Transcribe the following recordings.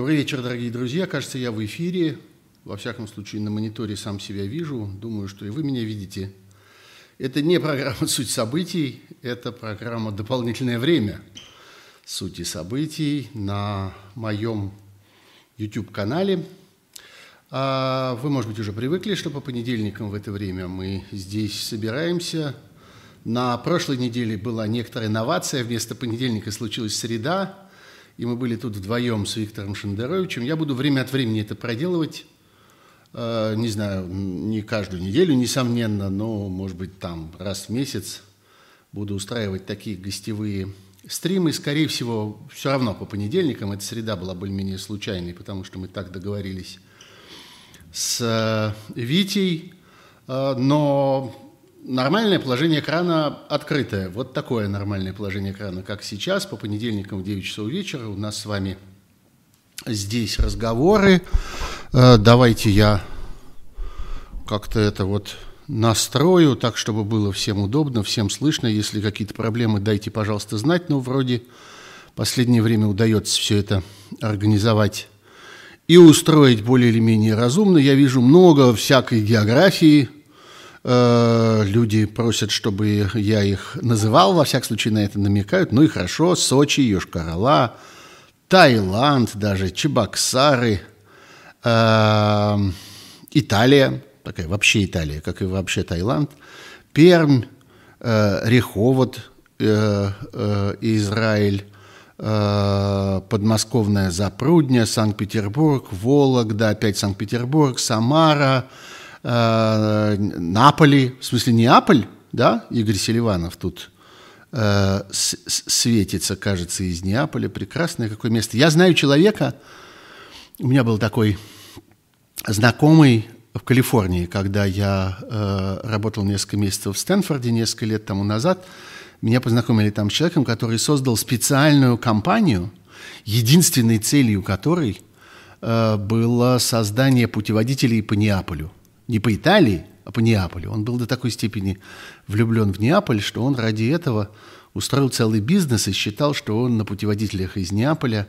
Добрый вечер, дорогие друзья. Кажется, я в эфире. Во всяком случае, на мониторе сам себя вижу. Думаю, что и вы меня видите. Это не программа «Суть событий», это программа «Дополнительное время» сути событий на моем YouTube-канале. А вы, может быть, уже привыкли, что по понедельникам в это время мы здесь собираемся. На прошлой неделе была некоторая инновация. Вместо понедельника случилась среда – и мы были тут вдвоем с Виктором Шендеровичем. Я буду время от времени это проделывать, э, не знаю, не каждую неделю, несомненно, но, может быть, там раз в месяц буду устраивать такие гостевые стримы. Скорее всего, все равно по понедельникам. Эта среда была более-менее случайной, потому что мы так договорились с э, Витей. Э, но Нормальное положение экрана открытое. Вот такое нормальное положение экрана, как сейчас, по понедельникам в 9 часов вечера. У нас с вами здесь разговоры. Э, давайте я как-то это вот настрою так, чтобы было всем удобно, всем слышно. Если какие-то проблемы, дайте, пожалуйста, знать. Но вроде последнее время удается все это организовать и устроить более или менее разумно. Я вижу много всякой географии – Э, люди просят, чтобы я их называл, во всяком случае на это намекают. Ну и хорошо, Сочи, Йошкар-Ола, Таиланд даже, Чебоксары, э, Италия, такая вообще Италия, как и вообще Таиланд, Пермь, э, Реховод, Израиль, подмосковная Запрудня, Санкт-Петербург, Вологда, опять Санкт-Петербург, Самара – э, Наполи, в смысле Неаполь, да, Игорь Селиванов тут э, светится, кажется, из Неаполя. Прекрасное какое место. Я знаю человека, у меня был такой знакомый в Калифорнии, когда я э, работал несколько месяцев в Стэнфорде, несколько лет тому назад, меня познакомили там с человеком, который создал специальную компанию, единственной целью которой э, было создание путеводителей по Неаполю не по Италии, а по Неаполю. Он был до такой степени влюблен в Неаполь, что он ради этого устроил целый бизнес и считал, что он на путеводителях из Неаполя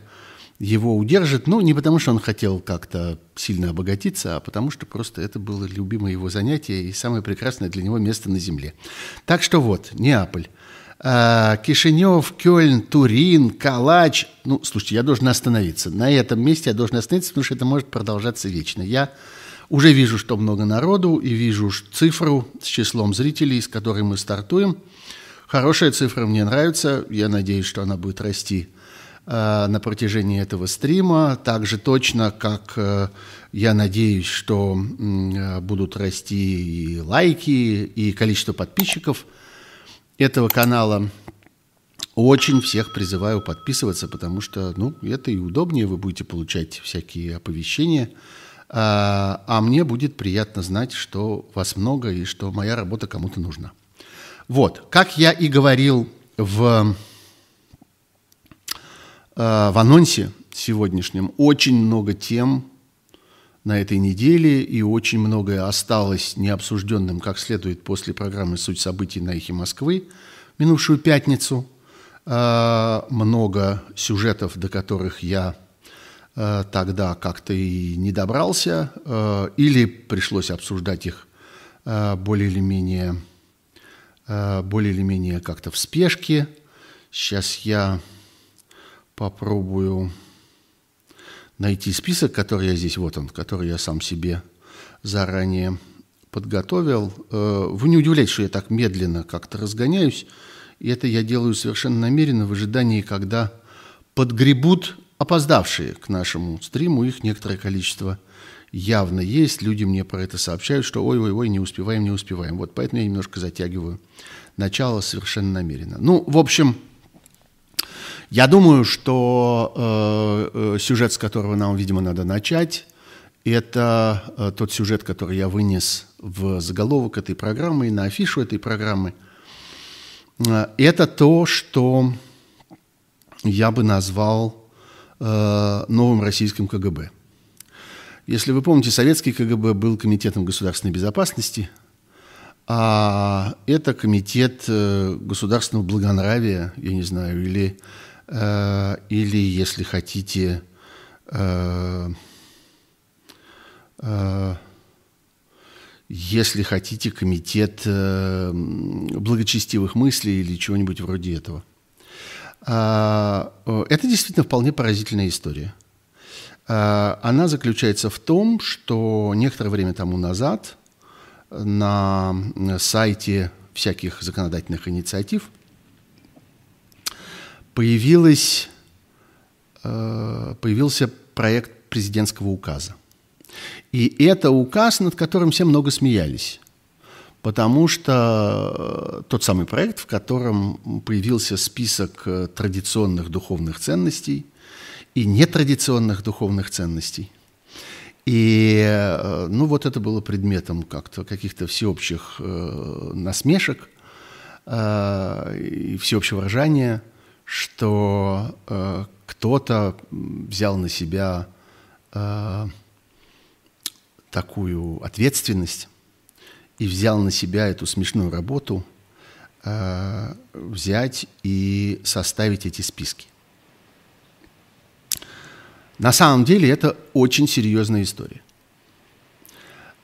его удержит, ну, не потому что он хотел как-то сильно обогатиться, а потому что просто это было любимое его занятие и самое прекрасное для него место на земле. Так что вот, Неаполь. А, Кишинев, Кёльн, Турин, Калач. Ну, слушайте, я должен остановиться. На этом месте я должен остановиться, потому что это может продолжаться вечно. Я уже вижу, что много народу, и вижу цифру с числом зрителей, с которой мы стартуем. Хорошая цифра, мне нравится. Я надеюсь, что она будет расти э, на протяжении этого стрима. Так же точно, как э, я надеюсь, что э, будут расти и лайки, и количество подписчиков этого канала. Очень всех призываю подписываться, потому что ну, это и удобнее, вы будете получать всякие оповещения – а, а мне будет приятно знать, что вас много и что моя работа кому-то нужна. Вот, как я и говорил в, а, в анонсе сегодняшнем, очень много тем на этой неделе, и очень многое осталось необсужденным как следует после программы «Суть событий» на «Эхе Москвы» минувшую пятницу. А, много сюжетов, до которых я тогда как-то и не добрался, э, или пришлось обсуждать их э, более или менее, более или менее как-то в спешке. Сейчас я попробую найти список, который я здесь, вот он, который я сам себе заранее подготовил. Вы не удивляйтесь, что я так медленно как-то разгоняюсь. И это я делаю совершенно намеренно в ожидании, когда подгребут опоздавшие к нашему стриму, их некоторое количество явно есть. Люди мне про это сообщают, что ой-ой-ой, не успеваем, не успеваем. Вот поэтому я немножко затягиваю начало совершенно намеренно. Ну, в общем, я думаю, что э, э, сюжет, с которого нам, видимо, надо начать, это э, тот сюжет, который я вынес в заголовок этой программы и на афишу этой программы. Э, это то, что я бы назвал Э, новым российским КГБ. Если вы помните, советский КГБ был комитетом государственной безопасности, а это комитет э, государственного благонравия, я не знаю, или, э, или если хотите, э, если хотите, комитет благочестивых мыслей или чего-нибудь вроде этого. А, э, это действительно вполне поразительная история. А, она заключается в том, что некоторое время тому назад на сайте всяких законодательных инициатив э, появился проект президентского указа. И это указ, над которым все много смеялись. Потому что э, тот самый проект, в котором появился список э, традиционных духовных ценностей и нетрадиционных духовных ценностей. И э, ну, вот это было предметом как-то каких-то всеобщих насмешек и всеобщего ржания, что кто-то взял на себя такую ответственность и взял на себя эту смешную работу э, взять и составить эти списки. На самом деле это очень серьезная история.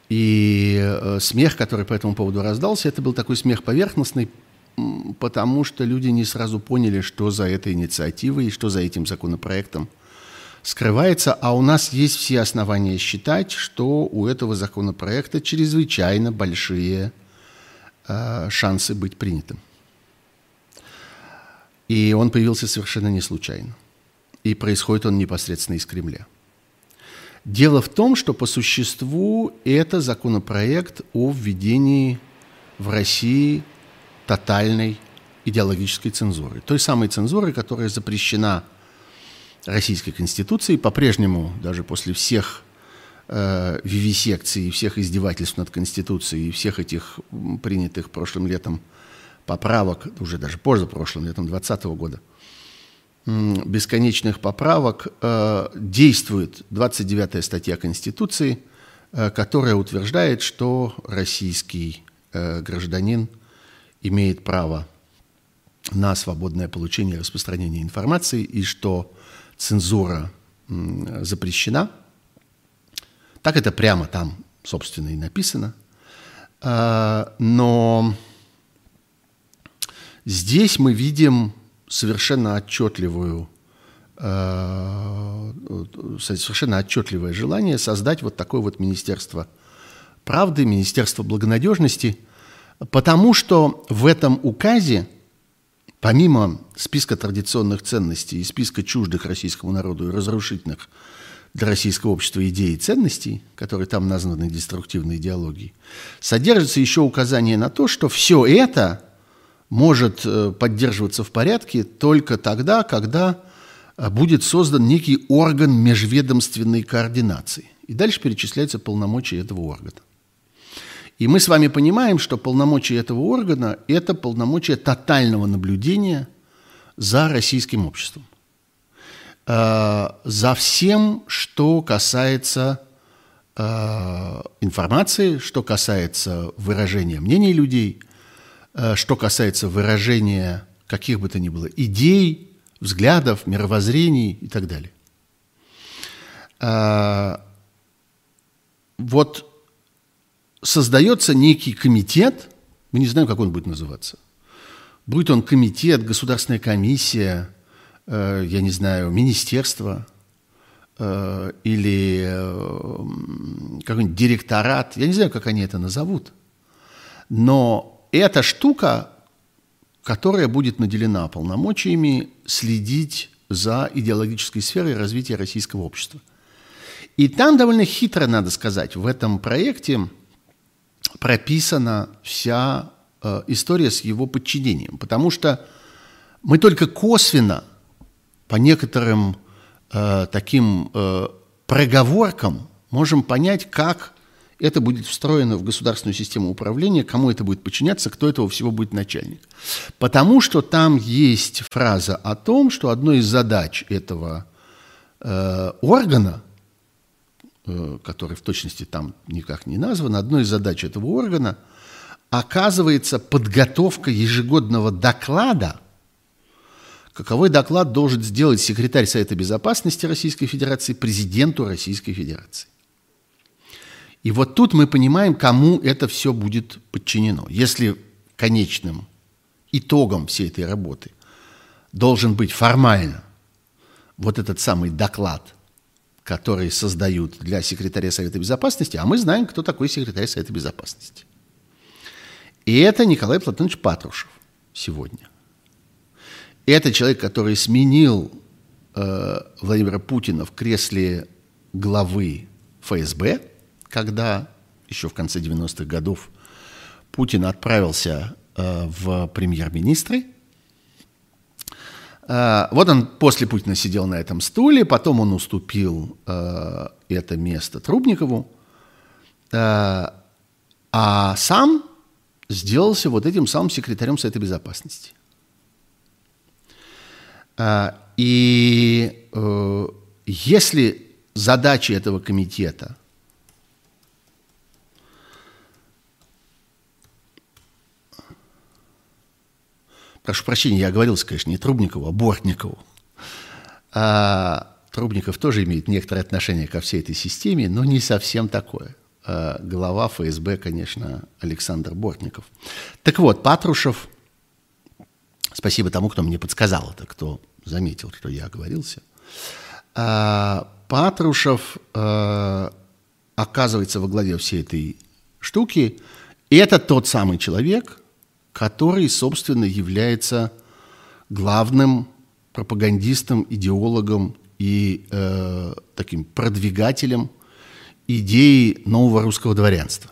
И э, смех, который по этому поводу раздался, это был такой смех поверхностный, потому что люди не сразу поняли, что за этой инициативой и что за этим законопроектом скрывается, а у нас есть все основания считать, что у этого законопроекта чрезвычайно большие э, шансы быть принятым. И он появился совершенно не случайно. И происходит он непосредственно из Кремля. Дело в том, что по существу это законопроект о введении в России тотальной идеологической цензуры. Той самой цензуры, которая запрещена Российской Конституции, по-прежнему, даже после всех э, вивисекций, всех издевательств над Конституцией и всех этих принятых прошлым летом поправок, уже даже позапрошлым летом 2020 года, бесконечных поправок, э, действует 29-я статья Конституции, э, которая утверждает, что российский э, гражданин имеет право на свободное получение и распространение информации, и что цензура запрещена. Так это прямо там, собственно, и написано. А, но здесь мы видим совершенно отчетливую а, совершенно отчетливое желание создать вот такое вот Министерство правды, Министерство благонадежности, потому что в этом указе Помимо списка традиционных ценностей и списка чуждых российскому народу и разрушительных для российского общества идей и ценностей, которые там названы деструктивной идеологией, содержится еще указание на то, что все это может э, поддерживаться в порядке только тогда, когда э, будет создан некий орган межведомственной координации. И дальше перечисляются полномочия этого органа. И мы с вами понимаем, что полномочия этого органа – это полномочия тотального наблюдения за российским обществом. Э, за всем, что касается э, информации, что касается выражения мнений людей, э, что касается выражения каких бы то ни было идей, взглядов, мировоззрений и так далее. Вот создается некий комитет, мы не знаем, как он будет называться. Будет он комитет, государственная комиссия, э, я не знаю, министерство э, или э, какой-нибудь директорат, я не знаю, как они это назовут. Но эта штука, которая будет наделена полномочиями следить за идеологической сферой развития российского общества. И там довольно хитро, надо сказать, в этом проекте – прописана вся э, история с его подчинением. Потому что мы только косвенно по некоторым э, таким э, проговоркам можем понять, как это будет встроено в государственную систему управления, кому это будет подчиняться, кто этого всего будет начальник. Потому что там есть фраза о том, что одной из задач этого э, органа который в точности там никак не назван, одной из задач этого органа оказывается подготовка ежегодного доклада, каковой доклад должен сделать секретарь Совета Безопасности Российской Федерации президенту Российской Федерации. И вот тут мы понимаем, кому это все будет подчинено. Если конечным итогом всей этой работы должен быть формально вот этот самый доклад, который создают для секретаря Совета Безопасности, а мы знаем, кто такой секретарь Совета Безопасности. И это Николай Платонович Патрушев сегодня. Это человек, который сменил э, Владимира Путина в кресле главы ФСБ, когда еще в конце 90-х годов Путин отправился э, в премьер-министры – вот он после Путина сидел на этом стуле, потом он уступил э, это место Трубникову, э, а сам сделался вот этим самым секретарем Совета Безопасности. И если задача этого комитета – прошу прощения, я оговорился, конечно, не Трубникову, а Бортникову. А, Трубников тоже имеет некоторое отношение ко всей этой системе, но не совсем такое. А, глава ФСБ, конечно, Александр Бортников. Так вот, Патрушев, спасибо тому, кто мне подсказал это, кто заметил, что я оговорился. А, Патрушев а, оказывается во главе всей этой штуки, и это тот самый человек – который, собственно, является главным пропагандистом, идеологом и э, таким продвигателем идеи нового русского дворянства.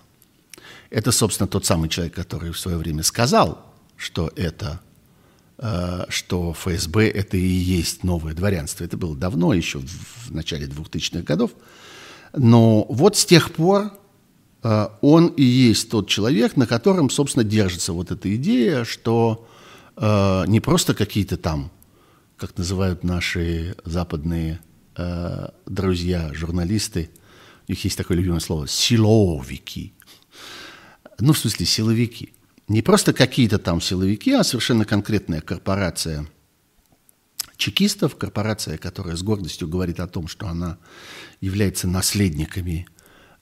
Это, собственно, тот самый человек, который в свое время сказал, что это э, что ФСБ это и есть новое дворянство. Это было давно, еще в, в начале 2000-х годов. Но вот с тех пор он и есть тот человек, на котором, собственно, держится вот эта идея, что э, не просто какие-то там, как называют наши западные э, друзья, журналисты, у них есть такое любимое слово, силовики. Ну, в смысле, силовики. Не просто какие-то там силовики, а совершенно конкретная корпорация чекистов, корпорация, которая с гордостью говорит о том, что она является наследниками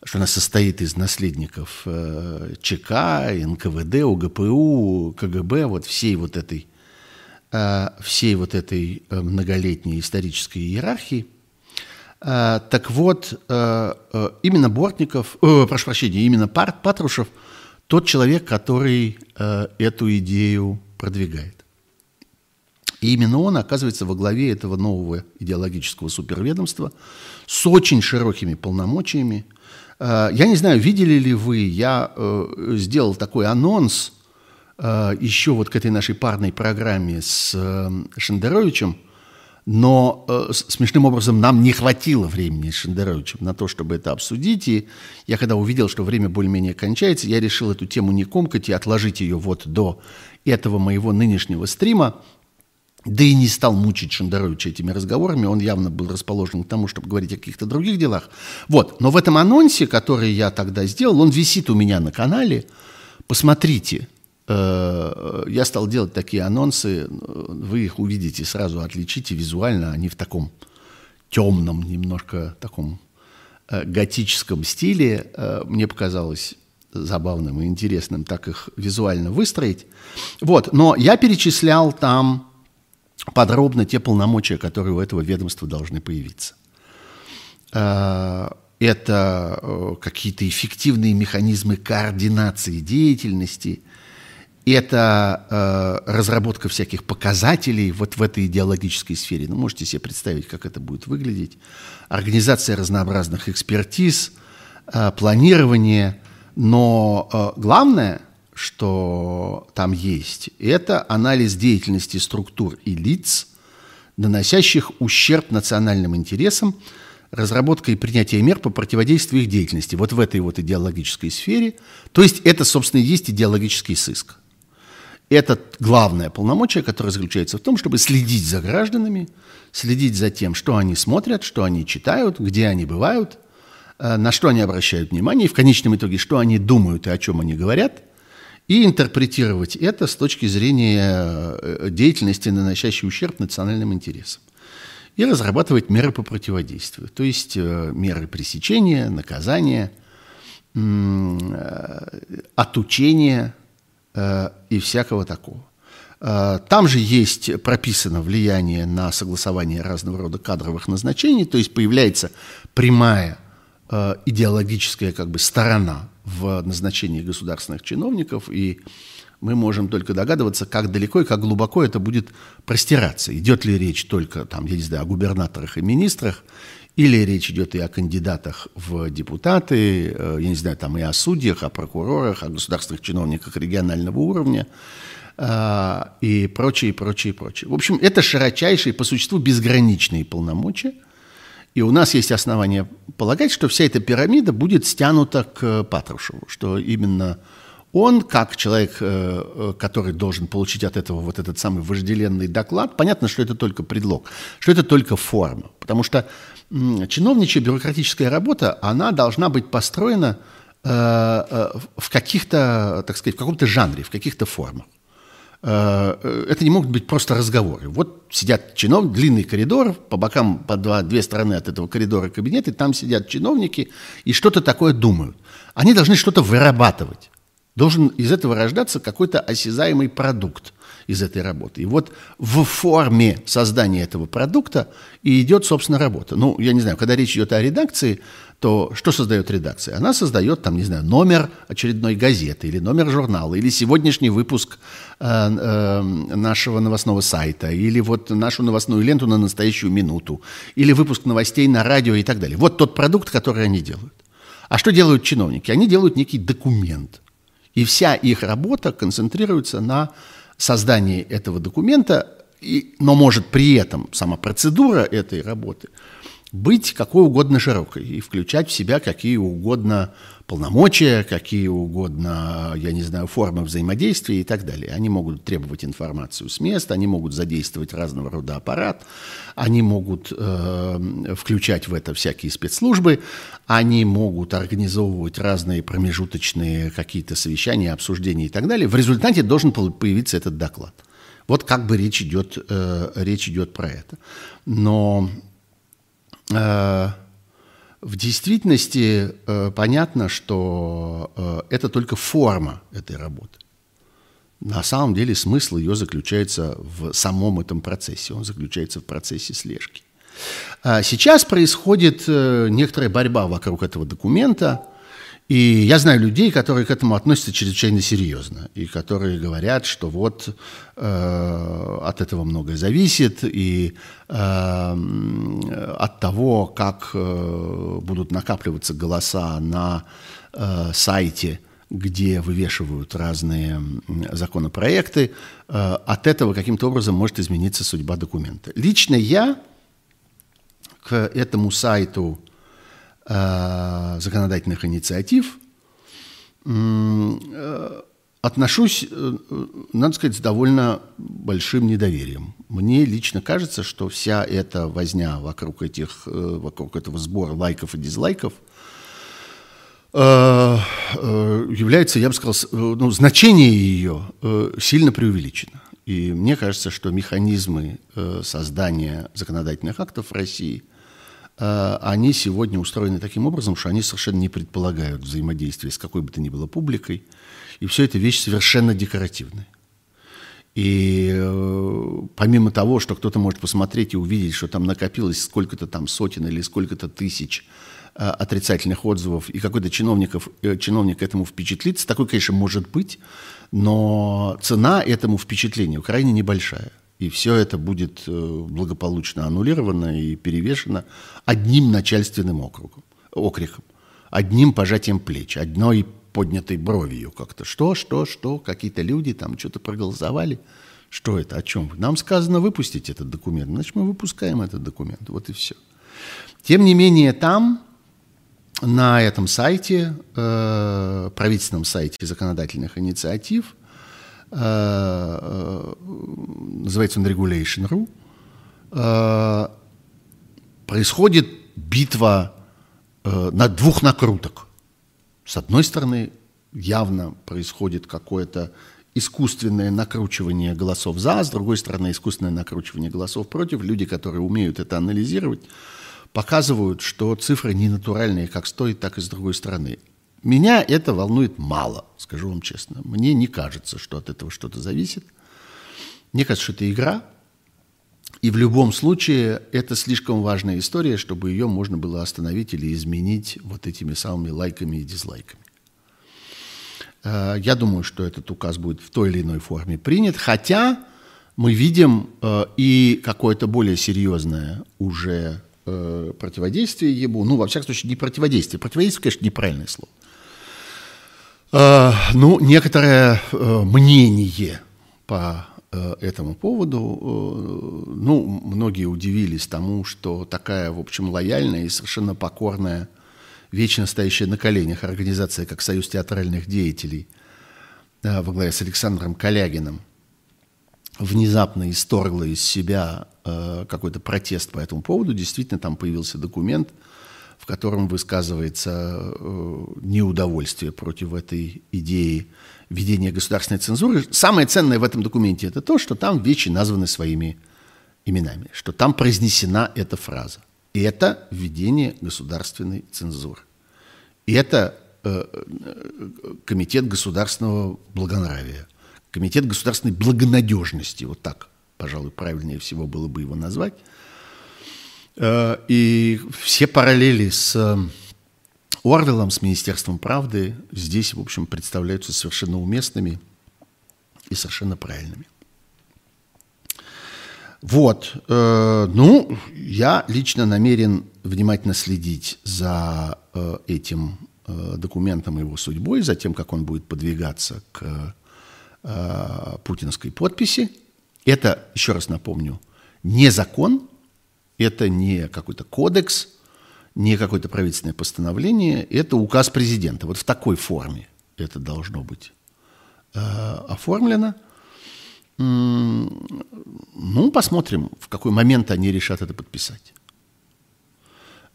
что она состоит из наследников э, ЧК, НКВД, УГПУ, КГБ, вот всей вот этой, э, всей вот этой э, многолетней исторической иерархии. Так вот, именно Бортников, прошу прощения, именно Патрушев тот человек, который эту идею продвигает. И именно он оказывается во главе этого нового идеологического суперведомства с очень широкими полномочиями, я не знаю, видели ли вы, я э, сделал такой анонс э, еще вот к этой нашей парной программе с Шендеровичем, но смешным образом нам не хватило времени с Шендеровичем на то, чтобы это обсудить. И я когда увидел, что время более-менее кончается, я решил эту тему не комкать и отложить ее вот до этого моего нынешнего стрима да и не стал мучить Шендеровича этими разговорами, он явно был расположен к тому, чтобы говорить о каких-то других делах. Вот, но в этом анонсе, который я тогда сделал, он висит у меня на канале, посмотрите, э, я стал делать такие анонсы, вы их увидите, сразу отличите визуально, они в таком темном, немножко таком э, готическом стиле, э, мне показалось забавным и интересным так их визуально выстроить. Вот, но я перечислял там подробно те полномочия, которые у этого ведомства должны появиться. Э, это э, какие-то эффективные механизмы координации деятельности, это э, разработка всяких показателей вот в этой идеологической сфере. Ну, можете себе представить, как это будет выглядеть. Организация разнообразных экспертиз, планирование. Но главное – что там есть, это анализ деятельности структур и лиц, наносящих ущерб национальным интересам, разработка и принятие мер по противодействию их деятельности, вот в этой вот идеологической сфере. То есть это, собственно, и есть идеологический сыск. Это главное полномочие, которое заключается в том, чтобы следить за гражданами, следить за тем, что они смотрят, что они читают, где они бывают, э, на что они обращают внимание, и в конечном итоге, что они думают и о чем они говорят – и интерпретировать это с точки зрения э, деятельности, наносящей ущерб национальным интересам. И разрабатывать меры по противодействию, то есть э, меры пресечения, наказания, отучения и всякого такого. Там же есть прописано влияние на согласование разного рода кадровых назначений, то есть появляется прямая идеологическая как бы сторона в назначении государственных чиновников, и мы можем только догадываться, как далеко и как глубоко это будет простираться. Идет ли речь только, там, я не знаю, о губернаторах и министрах, или речь идет и о кандидатах в депутаты, э, я не знаю, там и о судьях, о прокурорах, о государственных чиновниках регионального уровня э, и прочее, прочее, прочее. В общем, это широчайшие, по существу, безграничные полномочия – и у нас есть основания полагать, что вся эта пирамида будет стянута к Патрушеву, что именно он, как человек, э, э, который должен получить от этого вот этот самый вожделенный доклад, понятно, что это только предлог, что это только форма, потому что чиновничья бюрократическая работа, она должна быть построена э, в каких-то, так сказать, в каком-то жанре, в каких-то формах. Э, это не могут быть просто разговоры. Вот сидят чиновники, длинный коридор, по бокам, по два, две стороны от этого коридора кабинеты, там сидят чиновники и что-то такое думают. Они должны что-то вырабатывать. Должен из этого рождаться какой-то осязаемый продукт из этой работы. И вот в форме создания этого продукта и идет, собственно, работа. Ну, я не знаю, когда речь идет о редакции, то что создает редакция? Она создает, там, не знаю, номер очередной газеты или номер журнала, или сегодняшний выпуск э, э, нашего новостного сайта, или вот нашу новостную ленту на настоящую минуту, или выпуск новостей на радио и так далее. Вот тот продукт, который они делают. А что делают чиновники? Они делают некий документ. И вся их работа концентрируется на создании этого документа, и, но может при этом сама процедура этой работы – быть какой угодно широкой и включать в себя какие угодно полномочия, какие угодно, я не знаю, формы взаимодействия и так далее. Они могут требовать информацию с места, они могут задействовать разного рода аппарат, они могут э, включать в это всякие спецслужбы, они могут организовывать разные промежуточные какие-то совещания, обсуждения и так далее. В результате должен появиться этот доклад. Вот как бы речь идет, э, речь идет про это. Но в действительности э, понятно, что э, это только форма этой работы. На самом деле смысл ее заключается в самом этом процессе, он заключается в процессе слежки. А сейчас происходит некоторая борьба вокруг этого документа – и я знаю людей, которые к этому относятся чрезвычайно серьезно, и которые говорят, что вот э, от этого многое зависит, и э, от того, как э, будут накапливаться голоса на э, сайте, где вывешивают разные законопроекты, э, от этого каким-то образом может измениться судьба документа. Лично я к этому сайту законодательных инициатив, э, отношусь, э, надо сказать, с довольно большим недоверием. Мне лично кажется, что вся эта возня вокруг, этих, вокруг этого сбора лайков и дизлайков является, я бы сказал, ну, значение ее сильно преувеличено. И мне кажется, что механизмы создания законодательных актов в России – Э, они сегодня устроены таким образом, что они совершенно не предполагают взаимодействия с какой бы то ни было публикой, и все это вещь совершенно декоративная. И э, помимо того, что кто-то может посмотреть и увидеть, что там накопилось сколько-то там сотен или сколько-то тысяч э, отрицательных отзывов, и какой-то чиновников, э, чиновник этому впечатлится, такой, конечно, может быть, но цена этому впечатлению крайне небольшая. И все это будет э, благополучно аннулировано и перевешено одним начальственным округом, окриком, одним пожатием плеч, одной поднятой бровью как-то. Что, что, что, какие-то люди там что-то проголосовали. Что это, о чем? Нам сказано выпустить этот документ, значит, мы выпускаем этот документ, вот и все. Тем не менее, там, на этом сайте, э, правительственном сайте законодательных инициатив – называется он Regulation.ru, э, происходит битва на двух накруток. С одной стороны, явно происходит какое-то искусственное накручивание голосов за, с другой стороны, искусственное накручивание голосов против. Люди, которые умеют это анализировать, показывают, что цифры не натуральные как с той, так и с другой стороны. Меня это волнует мало, скажу вам честно. Мне не кажется, что от этого что-то зависит. Мне кажется, что это игра, и в любом случае это слишком важная история, чтобы ее можно было остановить или изменить вот этими самыми лайками и дизлайками. Э, я думаю, что этот указ будет в той или иной форме принят, хотя мы видим э, и какое-то более серьезное уже э, противодействие ему, ну, во всяком случае, не противодействие, противодействие, конечно, неправильное слово. Ну, некоторое мнение по этому поводу, ну, многие удивились тому, что такая, в общем, лояльная и совершенно покорная вечно стоящая на коленях организация, как Союз театральных деятелей во главе с Александром Калягиным, внезапно исторгла из себя э, какой-то протест по этому поводу. Действительно, там появился документ, в котором высказывается э, неудовольствие против этой идеи введения государственной цензуры. Самое ценное в этом документе – это то, что там вещи названы своими именами, что там произнесена эта фраза – и это введение государственной цензуры. И это э, комитет государственного благонравия, комитет государственной благонадежности, вот так, пожалуй, правильнее всего было бы его назвать. Э, и все параллели с Орвелом, с Министерством правды здесь, в общем, представляются совершенно уместными и совершенно правильными. Вот, э, ну, я лично намерен внимательно следить за э, этим документом и его судьбой, за тем, как он будет подвигаться к путинской подписи. Это, еще раз напомню, не закон, это не какой-то кодекс, не какое-то правительственное постановление, это указ президента. Вот в такой форме это должно быть э, оформлено – ну, посмотрим, в какой момент они решат это подписать.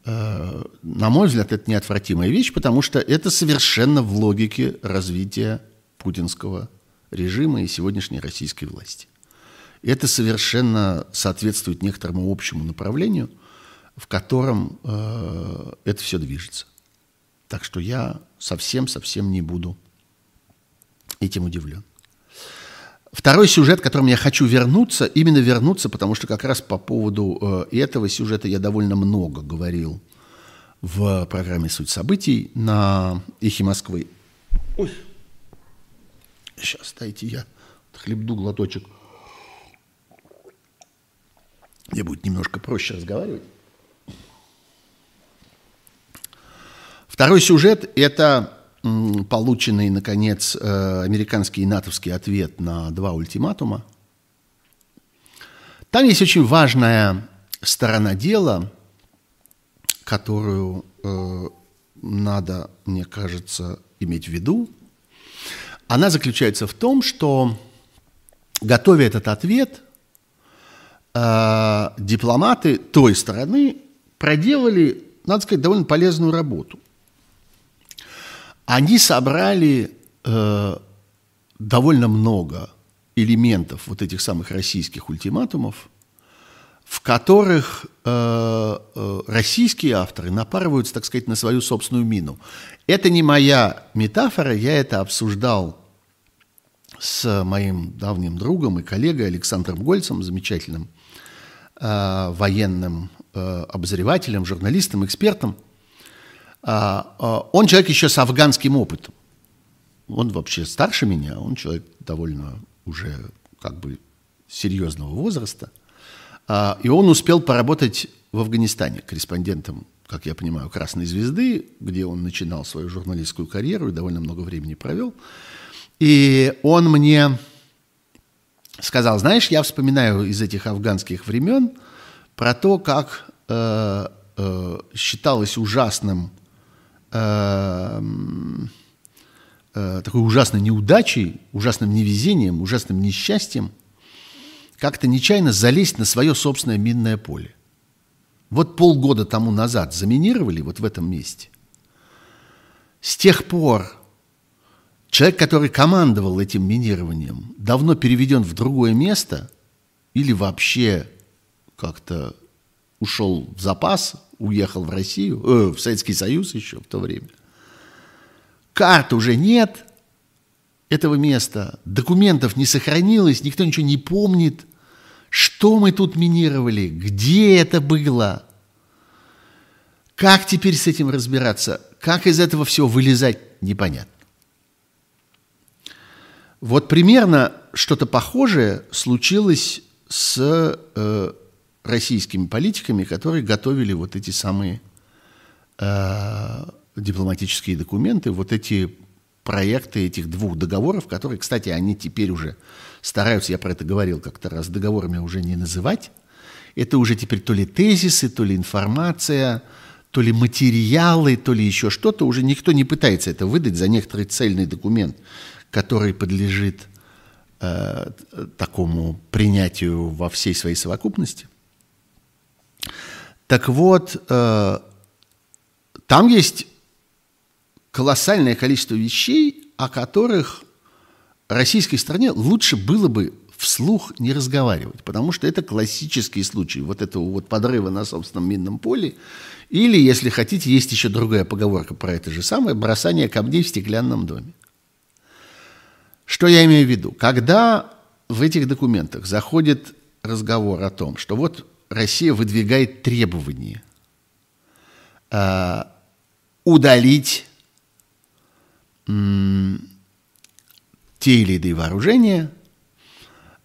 Э, на мой взгляд, это неотвратимая вещь, потому что это совершенно в логике развития путинского режима и сегодняшней российской власти. Это совершенно соответствует некоторому общему направлению, в котором э, это все движется. Так что я совсем-совсем не буду этим удивлен. Второй сюжет, к которому я хочу вернуться, именно вернуться, потому что как раз по поводу э, этого сюжета я довольно много говорил в программе «Суть событий» на «Эхе Москвы». Ой. Сейчас, дайте я хлебну глоточек. Мне будет немножко проще разговаривать. Второй сюжет – это полученный, наконец, э, американский и натовский ответ на два ультиматума. Там есть очень важная сторона дела, которую э, надо, мне кажется, иметь в виду. Она заключается в том, что, готовя этот ответ, э, дипломаты той стороны проделали, надо сказать, довольно полезную работу они собрали э, довольно много элементов вот этих самых российских ультиматумов, в которых э, э, российские авторы напарываются, так сказать, на свою собственную мину. Это не моя метафора, я это обсуждал с моим давним другом и коллегой Александром Гольцем, замечательным э, военным э, обозревателем, журналистом, экспертом – а, а, он человек еще с афганским опытом. Он вообще старше меня, он человек довольно уже как бы серьезного возраста. А, и он успел поработать в Афганистане корреспондентом, как я понимаю, «Красной звезды», где он начинал свою журналистскую карьеру и довольно много времени провел. И он мне сказал, знаешь, я вспоминаю из этих афганских времен про то, как э, э, считалось ужасным Эм, э, такой ужасной неудачей, ужасным невезением, ужасным несчастьем как-то нечаянно залезть на свое собственное минное поле. Вот полгода тому назад заминировали вот в этом месте. С тех пор человек, который командовал этим минированием, давно переведен в другое место или вообще как-то ушел в запас, уехал в Россию, э, в Советский Союз еще в то время. Карт уже нет этого места, документов не сохранилось, никто ничего не помнит, что мы тут минировали, где это было, как теперь с этим разбираться, как из этого всего вылезать, непонятно. Вот примерно что-то похожее случилось с э, российскими политиками, которые готовили вот эти самые э, дипломатические документы, вот эти проекты этих двух договоров, которые, кстати, они теперь уже стараются, я про это говорил как-то раз, договорами уже не называть. Это уже теперь то ли тезисы, то ли информация, то ли материалы, то ли еще что-то. Уже никто не пытается это выдать за некоторый цельный документ, который подлежит э, такому принятию во всей своей совокупности. Так вот, э, там есть колоссальное количество вещей, о которых российской стране лучше было бы вслух не разговаривать, потому что это классический случай вот этого вот подрыва на собственном минном поле, или, если хотите, есть еще другая поговорка про это же самое, бросание камней в стеклянном доме. Что я имею в виду? Когда в этих документах заходит разговор о том, что вот Россия выдвигает требования э, удалить м, те или иные вооружения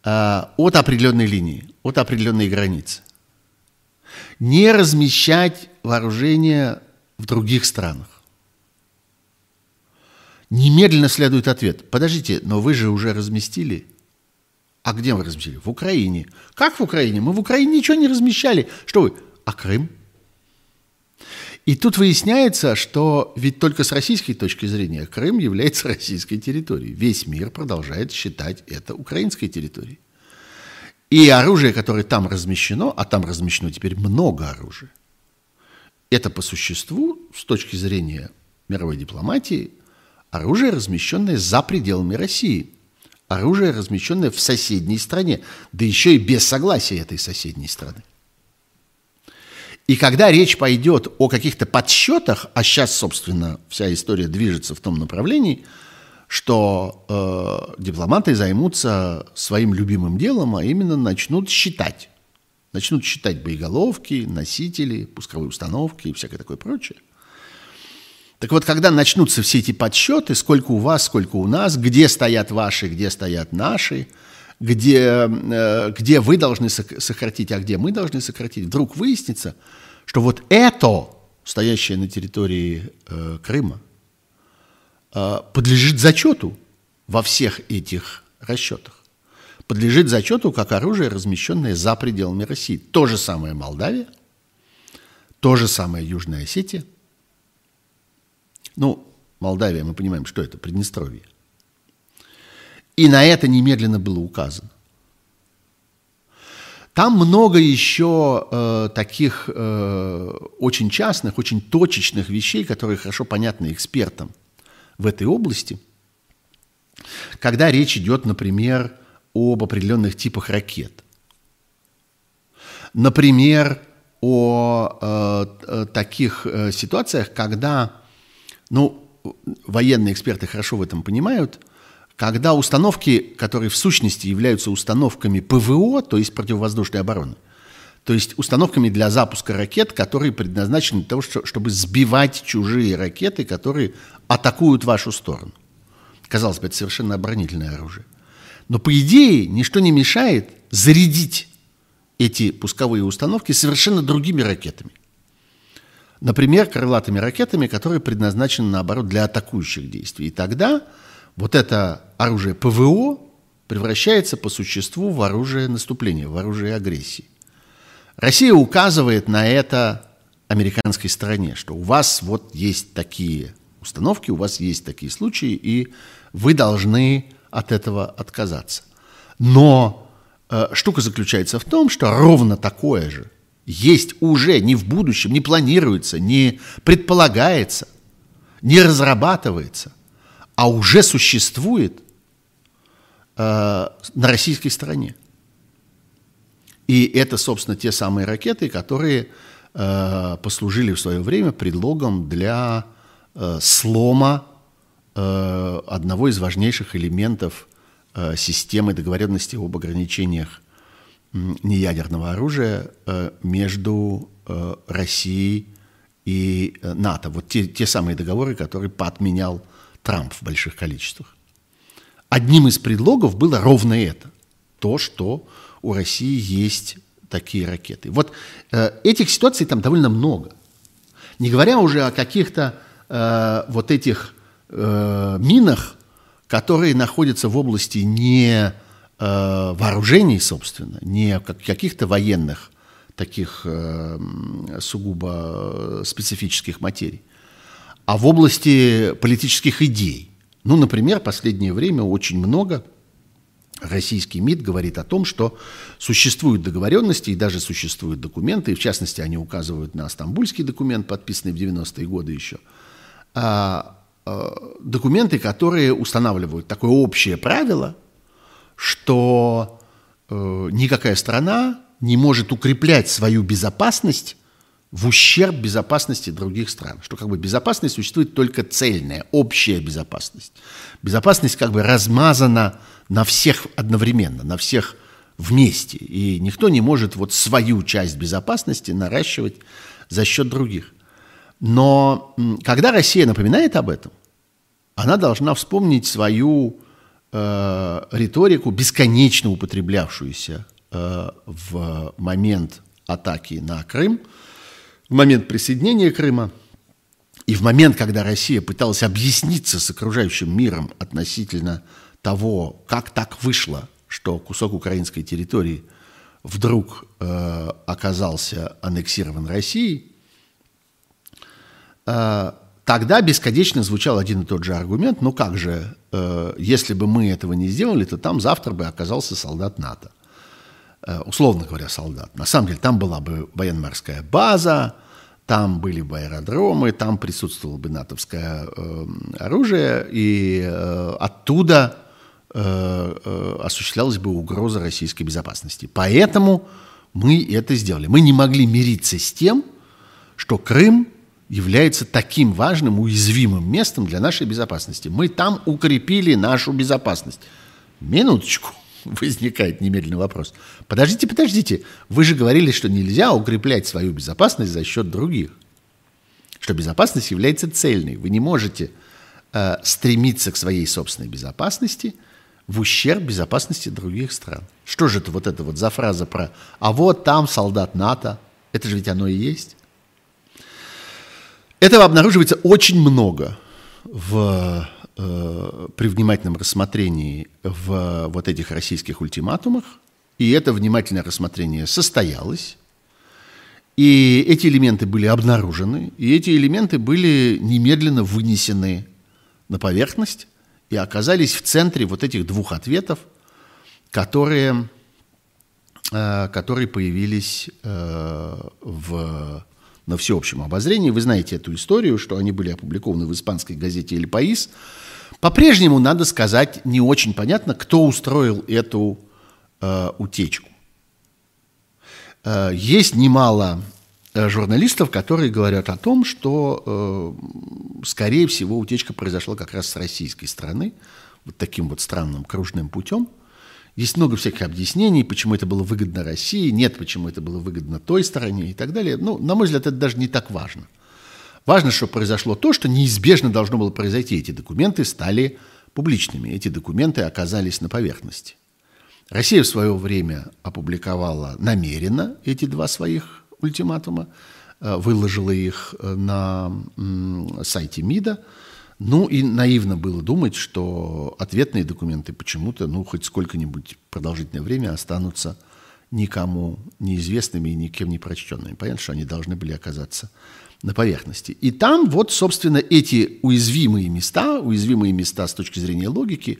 э, от определенной линии, от определенной границы. Не размещать вооружения в других странах. Немедленно следует ответ. Подождите, но вы же уже разместили. А где вы разместили? В Украине. Как в Украине? Мы в Украине ничего не размещали. Что вы? А Крым? И тут выясняется, что ведь только с российской точки зрения Крым является российской территорией. Весь мир продолжает считать это украинской территорией. И оружие, которое там размещено, а там размещено теперь много оружия, это по существу, с точки зрения мировой дипломатии, оружие, размещенное за пределами России. Оружие, размещенное в соседней стране, да еще и без согласия этой соседней страны. И когда речь пойдет о каких-то подсчетах, а сейчас, собственно, вся история движется в том направлении, что э, дипломаты займутся своим любимым делом, а именно начнут считать. Начнут считать боеголовки, носители, пусковые установки и всякое такое прочее – так вот, когда начнутся все эти подсчеты, сколько у вас, сколько у нас, где стоят ваши, где стоят наши, где, э, где вы должны сократить, а где мы должны сократить, вдруг выяснится, что вот это, стоящее на территории э, Крыма, э, подлежит зачету во всех этих расчетах. Подлежит зачету как оружие, размещенное за пределами России. То же самое Молдавия, то же самое Южная Осетия, ну, Молдавия, мы понимаем, что это, Приднестровье. И на это немедленно было указано. Там много еще э, таких э, очень частных, очень точечных вещей, которые хорошо понятны экспертам в этой области. Когда речь идет, например, об определенных типах ракет. Например, о э, э таких э, ситуациях, когда ну, военные эксперты хорошо в этом понимают, когда установки, которые в сущности являются установками ПВО, то есть противовоздушной обороны, то есть установками для запуска ракет, которые предназначены для того, чтобы сбивать чужие ракеты, которые атакуют вашу сторону. Казалось бы, это совершенно оборонительное оружие. Но по идее ничто не мешает зарядить эти пусковые установки совершенно другими ракетами. Например, крылатыми ракетами, которые предназначены, наоборот, для атакующих действий. И тогда вот это оружие ПВО превращается по существу в оружие наступления, в оружие агрессии. Россия указывает на это американской стороне, что у вас вот есть такие установки, у вас есть такие случаи, и вы должны от этого отказаться. Но э, штука заключается в том, что ровно такое же есть уже не в будущем, не планируется, не предполагается, не разрабатывается а уже существует э, на российской стороне. И это, собственно, те самые ракеты, которые э, послужили в свое время предлогом для э, слома э, одного из важнейших элементов э, системы договоренности об ограничениях неядерного оружия э, между э, Россией и э, НАТО. Вот те, те самые договоры, которые подменял Трамп в больших количествах. Одним из предлогов было ровно это. То, что у России есть такие ракеты. Вот этих ситуаций там довольно много. Не говоря уже о каких-то вот этих минах, которые находятся в области не вооружений, собственно, не каких-то военных таких э, сугубо специфических материй, а в области политических идей. Ну, например, последнее время очень много российский МИД говорит о том, что существуют договоренности и даже существуют документы, и в частности они указывают на стамбульский документ, подписанный в 90-е годы еще, а, документы, которые устанавливают такое общее правило, что э, никакая страна не может укреплять свою безопасность в ущерб безопасности других стран. Что как бы безопасность существует только цельная, общая безопасность. Безопасность как бы размазана на всех одновременно, на всех вместе. И никто не может вот свою часть безопасности наращивать за счет других. Но когда Россия напоминает об этом, она должна вспомнить свою э, риторику, бесконечно употреблявшуюся Э, в момент атаки на Крым, в момент присоединения Крыма и в момент, когда Россия пыталась объясниться с окружающим миром относительно того, как так вышло, что кусок украинской территории вдруг э, оказался аннексирован Россией, э, тогда бесконечно звучал один и тот же аргумент, ну как же, э, если бы мы этого не сделали, то там завтра бы оказался солдат НАТО. Э, условно говоря, солдат. На самом деле там была бы военно-морская база, там были бы аэродромы, там присутствовало бы натовское э, оружие, и э, оттуда э, э, осуществлялась бы угроза российской безопасности. Поэтому мы это сделали. Мы не могли мириться с тем, что Крым является таким важным, уязвимым местом для нашей безопасности. Мы там укрепили нашу безопасность. Минуточку. возникает немедленный вопрос. Подождите, подождите, вы же говорили, что нельзя укреплять свою безопасность за счет других. Что безопасность является цельной. Вы не можете э, стремиться к своей собственной безопасности в ущерб безопасности других стран. Что же это вот это вот за фраза про «а вот там солдат НАТО», это же ведь оно и есть. Этого обнаруживается очень много в э, при внимательном рассмотрении в вот этих российских ультиматумах, и это внимательное рассмотрение состоялось, и эти элементы были обнаружены, и эти элементы были немедленно вынесены на поверхность и оказались в центре вот этих двух ответов, которые, э, которые появились э, в на всеобщем обозрении. Вы знаете эту историю, что они были опубликованы в испанской газете «Эль Паис». По-прежнему, надо сказать, не очень понятно, кто устроил эту э, утечку. Э, есть немало э, журналистов, которые говорят о том, что, э, скорее всего, утечка произошла как раз с российской стороны, вот таким вот странным кружным путем – есть много всяких объяснений, почему это было выгодно России, нет, почему это было выгодно той стороне и так далее. Ну, на мой взгляд, это даже не так важно. Важно, что произошло то, что неизбежно должно было произойти. Эти документы стали публичными, эти документы оказались на поверхности. Россия в свое время опубликовала намеренно эти два своих ультиматума, э, выложила их э, на сайте МИДа, ну и наивно было думать, что ответные документы почему-то, ну, хоть сколько-нибудь продолжительное время останутся никому неизвестными и никем не прочтенными. Понятно, что они должны были оказаться на поверхности. И там вот, собственно, эти уязвимые места, уязвимые места с точки зрения логики,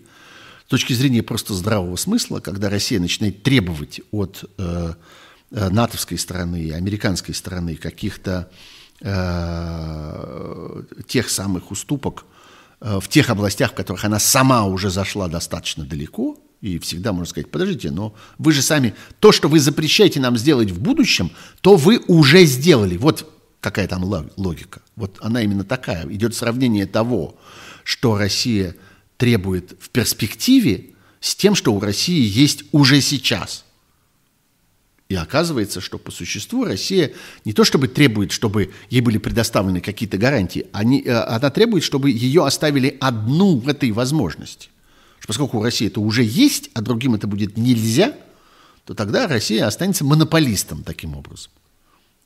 с точки зрения просто здравого смысла, когда Россия начинает требовать от э, э натовской стороны американской стороны каких-то э, тех самых уступок, э, в тех областях, в которых она сама уже зашла достаточно далеко, и всегда можно сказать, подождите, но вы же сами, то, что вы запрещаете нам сделать в будущем, то вы уже сделали. Вот какая там логика. Вот она именно такая. Идет сравнение того, что Россия требует в перспективе, с тем, что у России есть уже сейчас. И оказывается, что по существу Россия не то чтобы требует, чтобы ей были предоставлены какие-то гарантии, они, э, она требует, чтобы ее оставили одну в этой возможности что поскольку у России это уже есть, а другим это будет нельзя, то тогда Россия останется монополистом таким образом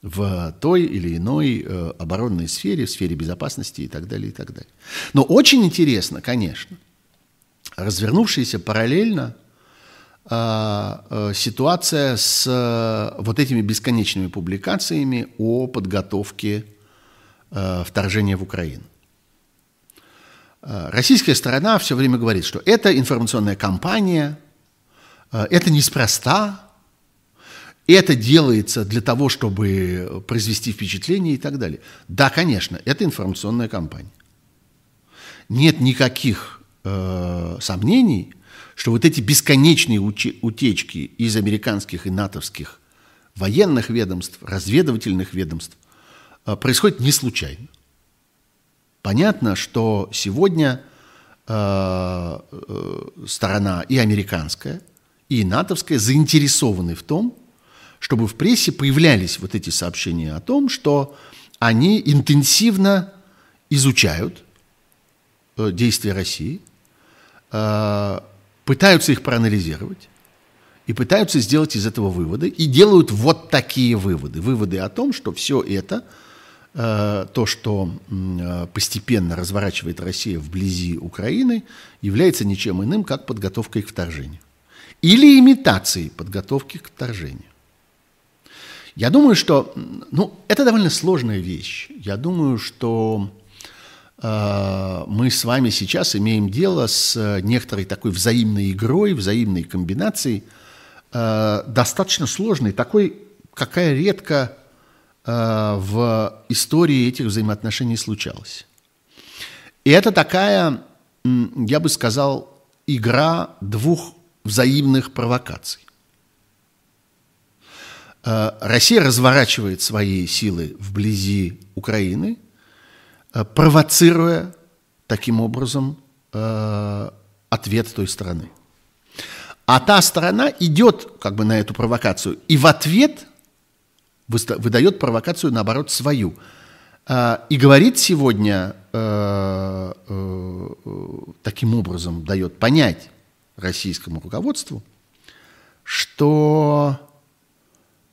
в той или иной э, оборонной сфере, в сфере безопасности и так далее, и так далее. Но очень интересно, конечно, развернувшаяся параллельно ситуация с э, вот этими бесконечными публикациями о подготовке э, вторжения в Украину. Э, российская сторона все время говорит, что это информационная кампания, э, это неспроста, это делается для того, чтобы произвести впечатление и так далее. Да, конечно, это информационная кампания. Нет никаких э, сомнений, что вот эти бесконечные утечки из американских и натовских военных ведомств, разведывательных ведомств э, происходят не случайно. Понятно, что сегодня э, э, сторона и американская, и натовская заинтересованы в том, чтобы в прессе появлялись вот эти сообщения о том, что они интенсивно изучают э, действия России, э, пытаются их проанализировать и пытаются сделать из этого выводы, и делают вот такие выводы. Выводы о том, что все это – Э, то, что э, постепенно разворачивает Россия вблизи Украины, является ничем иным, как подготовкой к вторжению. Или имитацией подготовки к вторжению. Я думаю, что ну, это довольно сложная вещь. Я думаю, что мы с вами сейчас имеем дело с некоторой такой взаимной игрой, взаимной комбинацией, э, достаточно сложной, такой, какая редко Э, в истории этих взаимоотношений случалось. И это такая, я бы сказал, игра двух взаимных провокаций. Э, Россия разворачивает свои силы вблизи Украины, э, провоцируя таким образом ответ той стороны. А та сторона идет как бы на эту провокацию и в ответ – выдает провокацию, наоборот, свою. А, и говорит сегодня э, э, таким образом, дает понять российскому руководству, что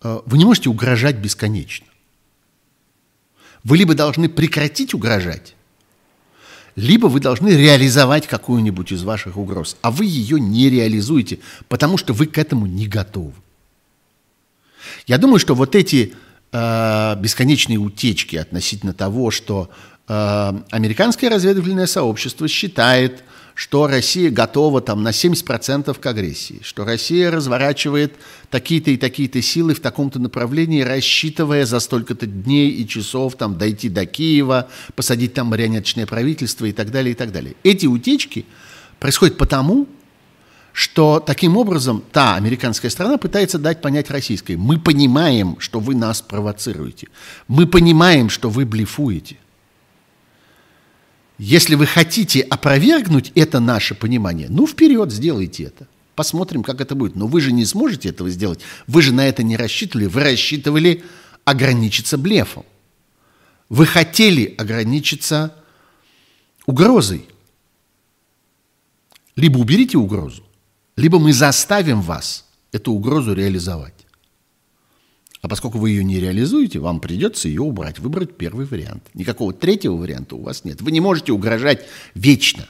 э, вы не можете угрожать бесконечно. Вы либо должны прекратить угрожать, либо вы должны реализовать какую-нибудь из ваших угроз, а вы ее не реализуете, потому что вы к этому не готовы. Я думаю, что вот эти э, бесконечные утечки относительно того, что э, американское разведывательное сообщество считает, что Россия готова там на 70% к агрессии, что Россия разворачивает такие-то и такие-то силы в таком-то направлении, рассчитывая за столько-то дней и часов там дойти до Киева, посадить там марионеточное правительство и так далее, и так далее. Эти утечки происходят потому, что таким образом та американская страна пытается дать понять российской, мы понимаем, что вы нас провоцируете, мы понимаем, что вы блефуете. Если вы хотите опровергнуть это наше понимание, ну вперед, сделайте это. Посмотрим, как это будет. Но вы же не сможете этого сделать. Вы же на это не рассчитывали. Вы рассчитывали ограничиться блефом. Вы хотели ограничиться угрозой. Либо уберите угрозу, либо мы заставим вас эту угрозу реализовать. А поскольку вы ее не реализуете, вам придется ее убрать, выбрать первый вариант. Никакого третьего варианта у вас нет. Вы не можете угрожать вечно.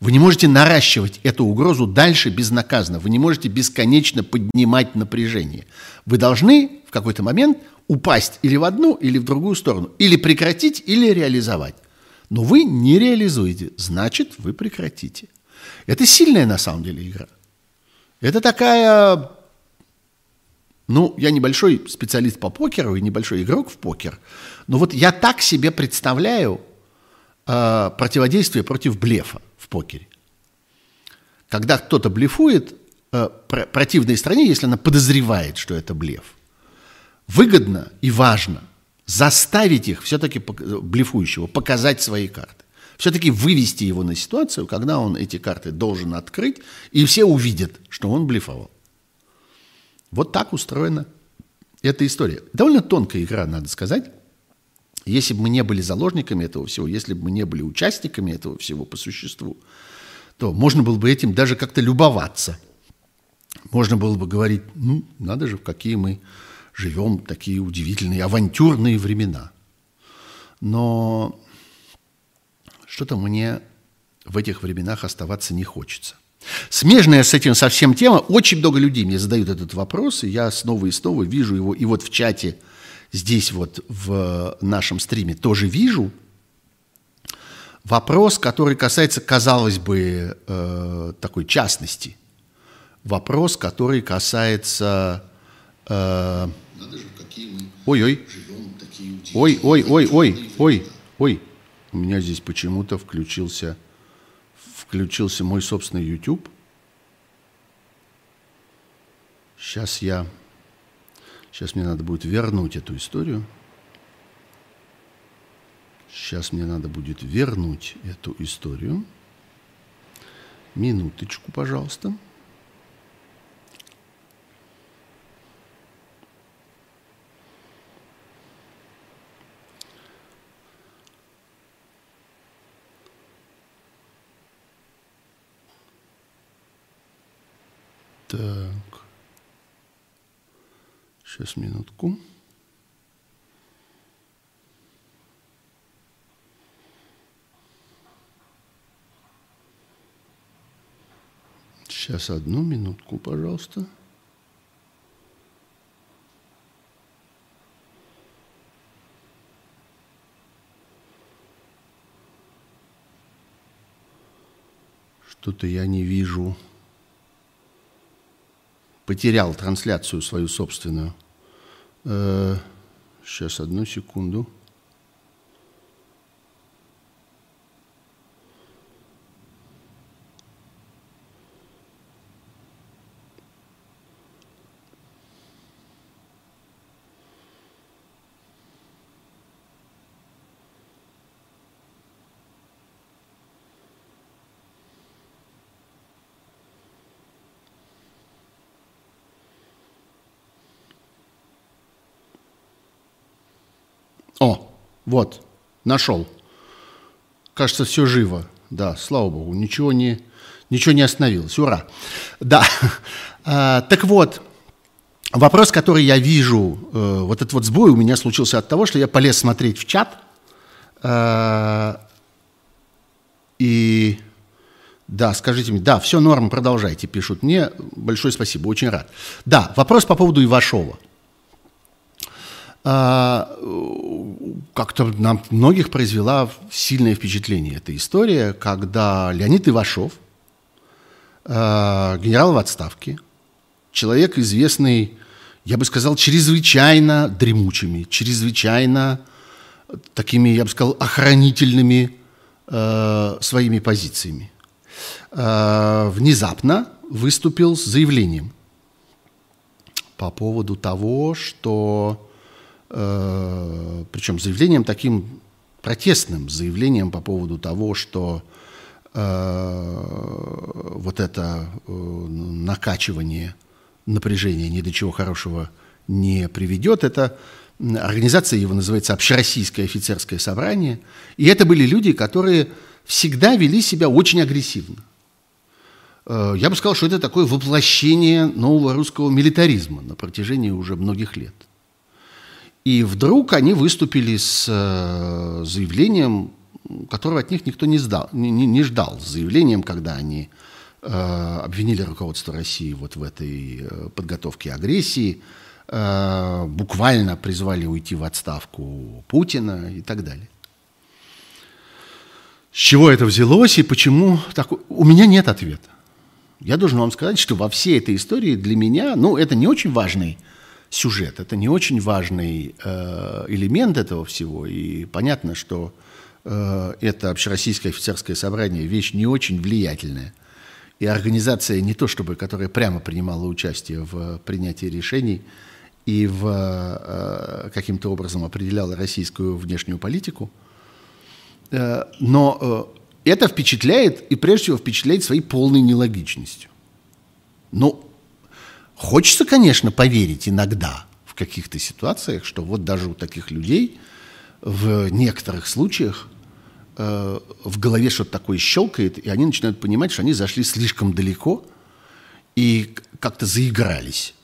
Вы не можете наращивать эту угрозу дальше безнаказанно. Вы не можете бесконечно поднимать напряжение. Вы должны в какой-то момент упасть или в одну, или в другую сторону. Или прекратить, или реализовать. Но вы не реализуете, значит, вы прекратите. Это сильная на самом деле игра. Это такая... Ну, я небольшой специалист по покеру и небольшой игрок в покер, но вот я так себе представляю э, противодействие против блефа в покере. Когда кто-то блефует, э, про противной стране, если она подозревает, что это блеф, выгодно и важно заставить их, все-таки блефующего, показать свои карты. Все-таки вывести его на ситуацию, когда он эти карты должен открыть, и все увидят, что он блефовал. Вот так устроена эта история. Довольно тонкая игра, надо сказать. Если бы мы не были заложниками этого всего, если бы мы не были участниками этого всего по существу, то можно было бы этим даже как-то любоваться. Можно было бы говорить, ну, надо же, в какие мы живем такие удивительные, авантюрные времена. Но что-то мне в этих временах оставаться не хочется. Смежная с этим совсем тема. Очень много людей мне задают этот вопрос, и я снова и снова вижу его. И вот в чате здесь вот в нашем стриме тоже вижу. Вопрос, который касается, казалось бы, э, такой частности. Вопрос, который касается... Э, Ой-ой. Ой-ой-ой-ой. Ой. Ой. У меня здесь почему-то включился включился мой собственный YouTube. Сейчас я... Сейчас мне надо будет вернуть эту историю. Сейчас мне надо будет вернуть эту историю. Минуточку, пожалуйста. Пожалуйста. Так. Сейчас минутку. Сейчас одну минутку, пожалуйста. Что-то я не вижу потерял трансляцию свою собственную. Э, сейчас, одну секунду. О, вот, нашел. Кажется, все живо. Да, слава богу, ничего не, ничего не остановилось. Ура. Да. А, так вот, вопрос, который я вижу, э, вот этот вот сбой у меня случился от того, что я полез смотреть в чат, э, и да, скажите мне, да, все норм, продолжайте, пишут мне. Большое спасибо, очень рад. Да, вопрос по поводу Ивашова. А, как-то на многих произвела сильное впечатление эта история, когда Леонид Ивашов, а, генерал в отставке, человек известный, я бы сказал, чрезвычайно дремучими, чрезвычайно такими, я бы сказал, охранительными э, своими позициями. Э, внезапно выступил с заявлением по поводу того, что причем заявлением таким протестным, заявлением по поводу того, что э, вот это э, накачивание напряжения ни до чего хорошего не приведет. Это организация его называется Общероссийское офицерское собрание. И это были люди, которые всегда вели себя очень агрессивно. Я бы сказал, что это такое воплощение нового русского милитаризма на протяжении уже многих лет. И вдруг они выступили с э, заявлением, которого от них никто не, сдал, не, не ждал, с заявлением, когда они э, обвинили руководство России вот в этой э, подготовке агрессии, буквально призвали уйти в отставку Путина и так далее. С чего это взялось и почему так? У меня нет ответа. Я должен вам сказать, что во всей этой истории для меня, ну, это не очень важный сюжет. Это не очень важный э, элемент этого всего. И понятно, что э, это общероссийское офицерское собрание вещь не очень влиятельная. И организация не то чтобы, которая прямо принимала участие в принятии решений и в э, каким-то образом определяла российскую внешнюю политику, э, но э, это впечатляет и прежде всего впечатляет своей полной нелогичностью. Ну, хочется, конечно, поверить иногда в каких-то ситуациях, что вот даже у таких людей в некоторых случаях Э, в голове что-то такое щелкает, и они начинают понимать, что они зашли слишком далеко и как-то заигрались.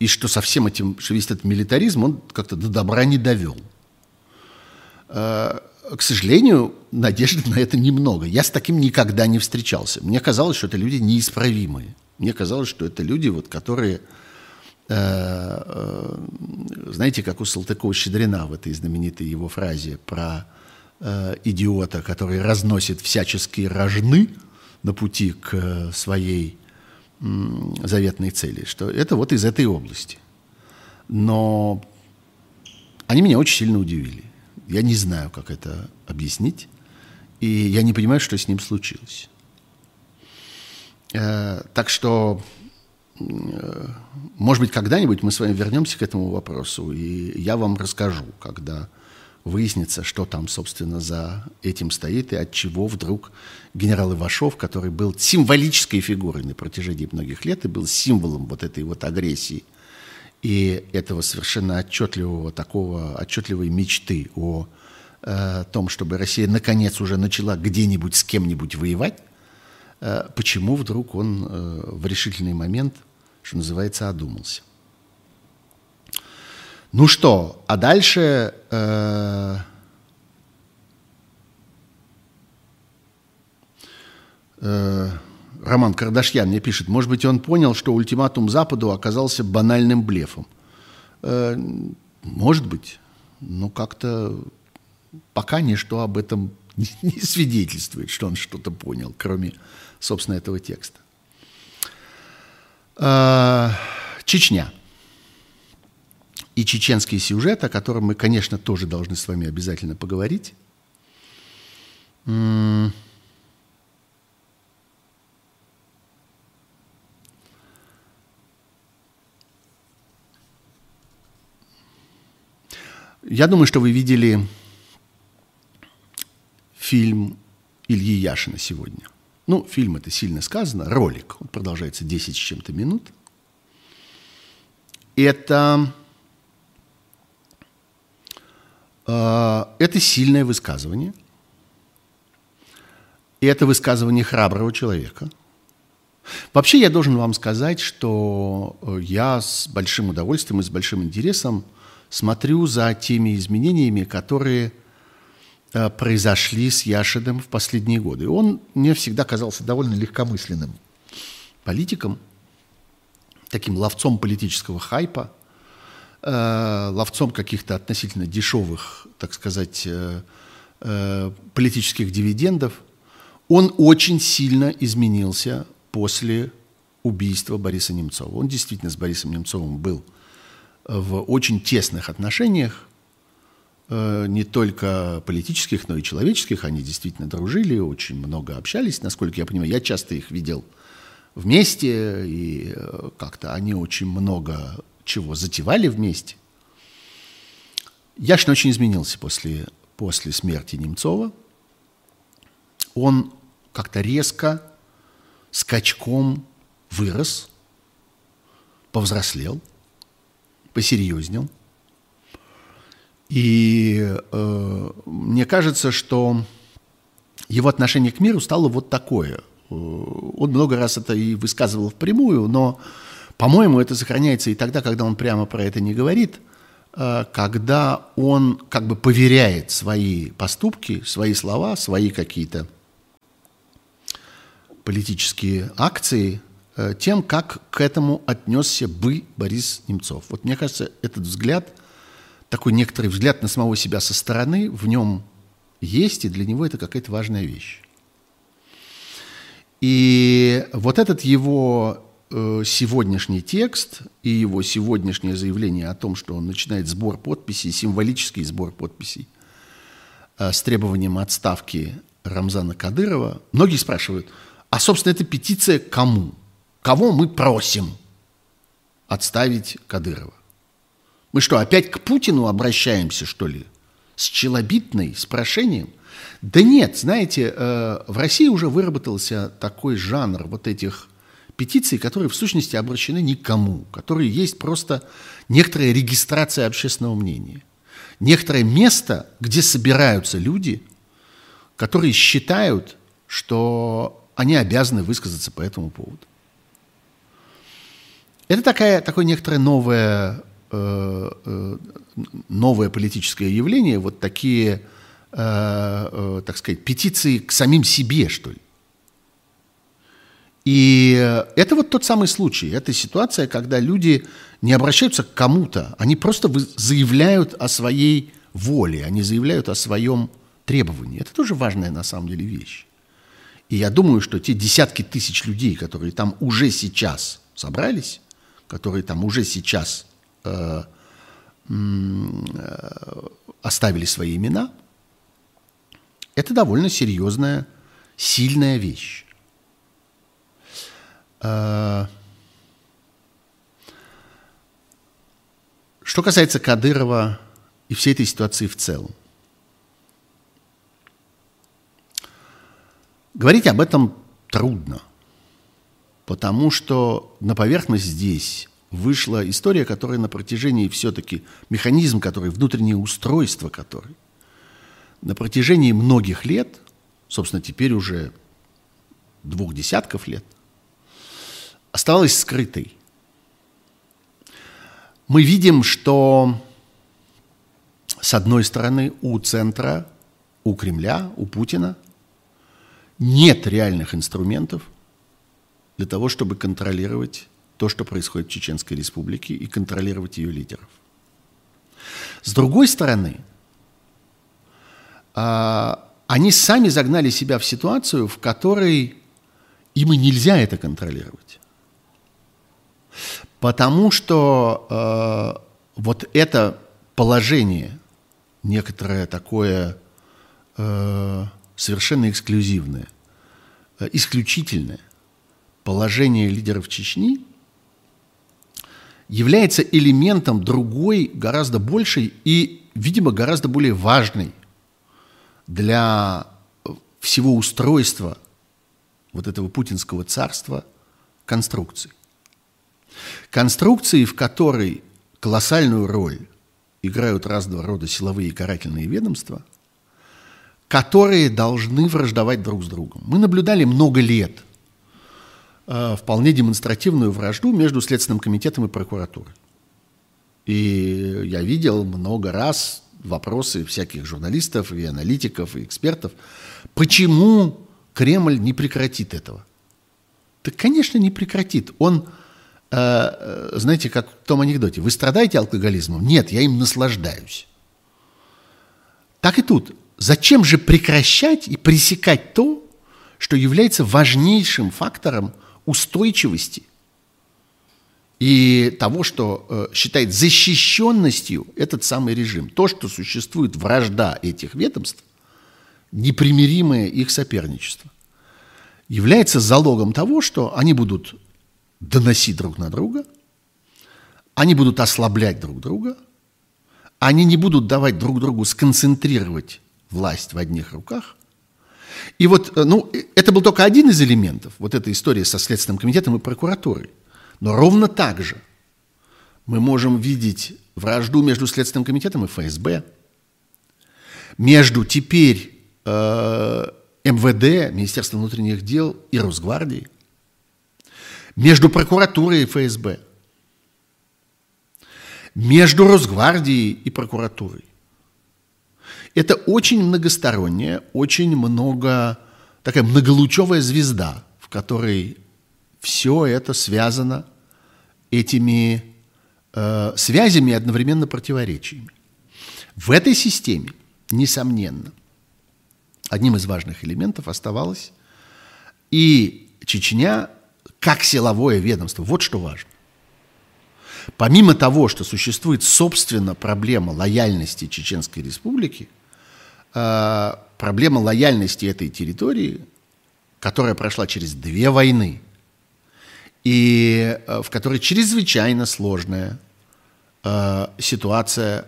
И что со всем этим, что весь этот милитаризм, он как-то до добра не довел. Э, к сожалению, надежды на это немного. Я с таким никогда не встречался. Мне казалось, что это люди неисправимые. Мне казалось, что это люди, вот, которые, э, знаете, как у Салтыкова-Щедрина в этой знаменитой его фразе про э, идиота, который разносит всяческие рожны на пути к э, своей э, заветной цели, что это вот из этой области. Но они меня очень сильно удивили. Я не знаю, как это объяснить, и я не понимаю, что с ним случилось. Э, так что, э, может быть, когда-нибудь мы с вами вернемся к этому вопросу, и я вам расскажу, когда выяснится, что там, собственно, за этим стоит и от чего вдруг генерал Ивашов, который был символической фигурой на протяжении многих лет и был символом вот этой вот агрессии и этого совершенно отчетливого такого, отчетливой мечты о э, том, чтобы Россия наконец уже начала где-нибудь с кем-нибудь воевать, почему вдруг он э, в решительный момент, что называется, одумался. Ну что, а дальше... Э, э, Роман Кардашьян мне пишет, может быть, он понял, что ультиматум Западу оказался банальным блефом. Э, может быть, но как-то пока ничто об этом не свидетельствует, что он что-то понял, кроме, собственно, этого текста. Э, Чечня и чеченский сюжет, о котором мы, конечно, тоже должны с вами обязательно поговорить. Я думаю, что вы видели фильм Ильи Яшина сегодня. Ну, фильм это сильно сказано, ролик. Он продолжается 10 с чем-то минут. Это А, это сильное высказывание. И это высказывание храброго человека. Вообще я должен вам сказать, что э, я с большим удовольствием и с большим интересом смотрю за теми изменениями, которые э, произошли с Яшидом в последние годы. Он мне всегда казался довольно легкомысленным политиком, таким ловцом политического хайпа – э, ловцом каких-то относительно дешевых, так сказать, э, э, политических дивидендов, он очень сильно изменился после убийства Бориса Немцова. Он действительно с Борисом Немцовым был в очень тесных отношениях, э, не только политических, но и человеческих. Они действительно дружили, очень много общались, насколько я понимаю. Я часто их видел вместе, и э, как-то они очень много чего затевали вместе. Яшин очень изменился после, после смерти Немцова. Он как-то резко, скачком вырос, повзрослел, посерьезнел. И э, мне кажется, что его отношение к миру стало вот такое. Э, он много раз это и высказывал впрямую, но по-моему, это сохраняется и тогда, когда он прямо про это не говорит, э, когда он как бы поверяет свои поступки, свои слова, свои какие-то политические акции э, тем, как к этому отнесся бы Борис Немцов. Вот мне кажется, этот взгляд, такой некоторый взгляд на самого себя со стороны, в нем есть, и для него это какая-то важная вещь. И вот этот его Э, сегодняшний текст и его сегодняшнее заявление о том, что он начинает сбор подписей, символический сбор подписей, э, с требованием отставки Рамзана Кадырова, многие спрашивают, а, собственно, эта петиция кому? Кого мы просим отставить Кадырова? Мы что, опять к Путину обращаемся, что ли? С челобитной, с прошением? Да нет, знаете, э, в России уже выработался такой жанр вот этих петиций, которые в сущности обращены никому, которые есть просто некоторая регистрация общественного мнения. Некоторое место, где собираются люди, которые считают, что они обязаны высказаться по этому поводу. Это такая, такое некоторое новое, новое политическое явление, вот такие, э, э, так сказать, петиции к самим себе, что ли. И это вот тот самый случай, это ситуация, когда люди не обращаются к кому-то, они просто заявляют о своей воле, они заявляют о своем требовании. Это тоже важная на самом деле вещь. И я думаю, что те десятки тысяч людей, которые там уже сейчас собрались, которые там уже сейчас э, э, оставили свои имена, это довольно серьезная, сильная вещь. Э, что касается Кадырова и всей этой ситуации в целом, Говорить об этом трудно, потому что на поверхность здесь вышла история, которая на протяжении все-таки, механизм который, внутреннее устройство который, на протяжении многих лет, собственно, теперь уже двух десятков лет, оставалась скрытой. Мы видим, что с одной стороны у центра, у Кремля, у Путина – нет реальных инструментов для того, чтобы контролировать то, что происходит в Чеченской Республике и контролировать ее лидеров. С другой стороны, а, они сами загнали себя в ситуацию, в которой им и нельзя это контролировать. Потому что э, вот это положение, некоторое такое э, совершенно эксклюзивное, исключительное положение лидеров Чечни является элементом другой, гораздо большей и, видимо, гораздо более важной для всего устройства вот этого путинского царства конструкции. Конструкции, в которой колоссальную роль играют разного рода силовые и карательные ведомства – которые должны враждовать друг с другом. Мы наблюдали много лет вполне демонстративную вражду между Следственным комитетом и прокуратурой. И я видел много раз вопросы всяких журналистов и аналитиков и экспертов, почему Кремль не прекратит этого? Так, конечно, не прекратит. Он, э, э знаете, как в том анекдоте, вы страдаете алкоголизмом? Нет, я им наслаждаюсь. Так и тут. Зачем же прекращать и пресекать то, что является важнейшим фактором устойчивости и того, что э, считает защищенностью этот самый режим. То, что существует вражда этих ведомств, непримиримое их соперничество, является залогом того, что они будут доносить друг на друга, они будут ослаблять друг друга, они не будут давать друг другу сконцентрировать власть в одних руках. И вот, э, ну, это был только один из элементов, вот эта история со Следственным комитетом и прокуратурой. Но ровно так же мы можем видеть вражду между Следственным комитетом и ФСБ, между теперь э, МВД, Министерством внутренних дел и Росгвардией, между прокуратурой и ФСБ, между Росгвардией и прокуратурой. Это очень многосторонняя, очень много, такая многолучевая звезда, в которой все это связано этими э, связями и одновременно противоречиями. В этой системе, несомненно, одним из важных элементов оставалось и Чечня как силовое ведомство. Вот что важно. Помимо того, что существует, собственно, проблема лояльности Чеченской Республики – проблема лояльности этой территории, которая прошла через две войны, и э, в которой чрезвычайно сложная э, ситуация,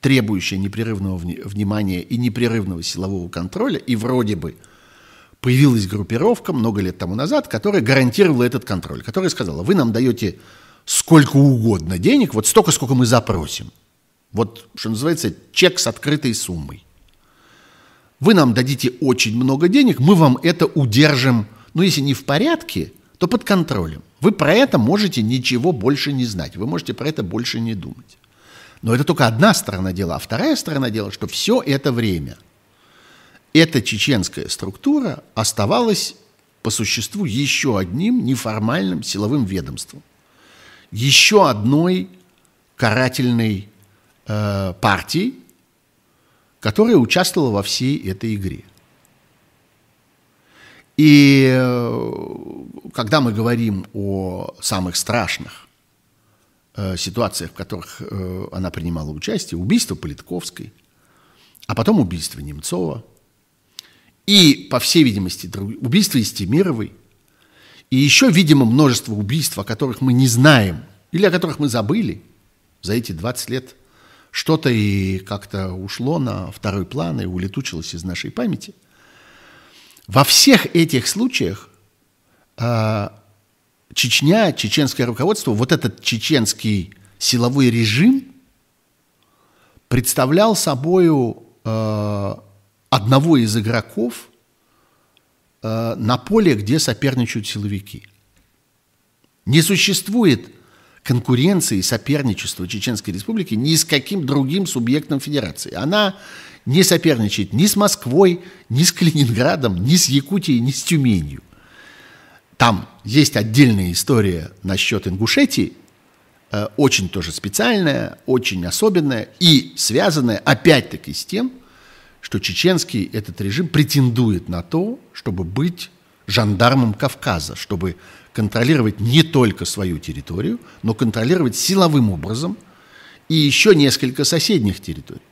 требующая непрерывного внимания и непрерывного силового контроля, и вроде бы появилась группировка много лет тому назад, которая гарантировала этот контроль, которая сказала, вы нам даете сколько угодно денег, вот столько, сколько мы запросим. Вот, что называется, чек с открытой суммой. Вы нам дадите очень много денег, мы вам это удержим, ну, если не в порядке, то под контролем. Вы про это можете ничего больше не знать, вы можете про это больше не думать. Но это только одна сторона дела. А вторая сторона дела, что все это время эта чеченская структура оставалась по существу еще одним неформальным силовым ведомством. Еще одной карательной э, партией, которая участвовала во всей этой игре. И э, когда мы говорим о самых страшных э, ситуациях, в которых э, она принимала участие, убийство Политковской, а потом убийство Немцова, и, по всей видимости, убийство Истемировой, и еще, видимо, множество убийств, о которых мы не знаем, или о которых мы забыли за эти 20 лет, что-то и как-то ушло на второй план и улетучилось из нашей памяти – во всех этих случаях э, Чечня, чеченское руководство, вот этот чеченский силовой режим представлял собою э, одного из игроков э, на поле, где соперничают силовики. Не существует конкуренции, соперничества Чеченской Республики ни с каким другим субъектом федерации. Она не соперничает ни с Москвой, ни с Калининградом, ни с Якутией, ни с Тюменью. Там есть отдельная история насчет Ингушетии, э, очень тоже специальная, очень особенная и связанная опять-таки с тем, что чеченский этот режим претендует на то, чтобы быть жандармом Кавказа, чтобы контролировать не только свою территорию, но контролировать силовым образом и еще несколько соседних территорий.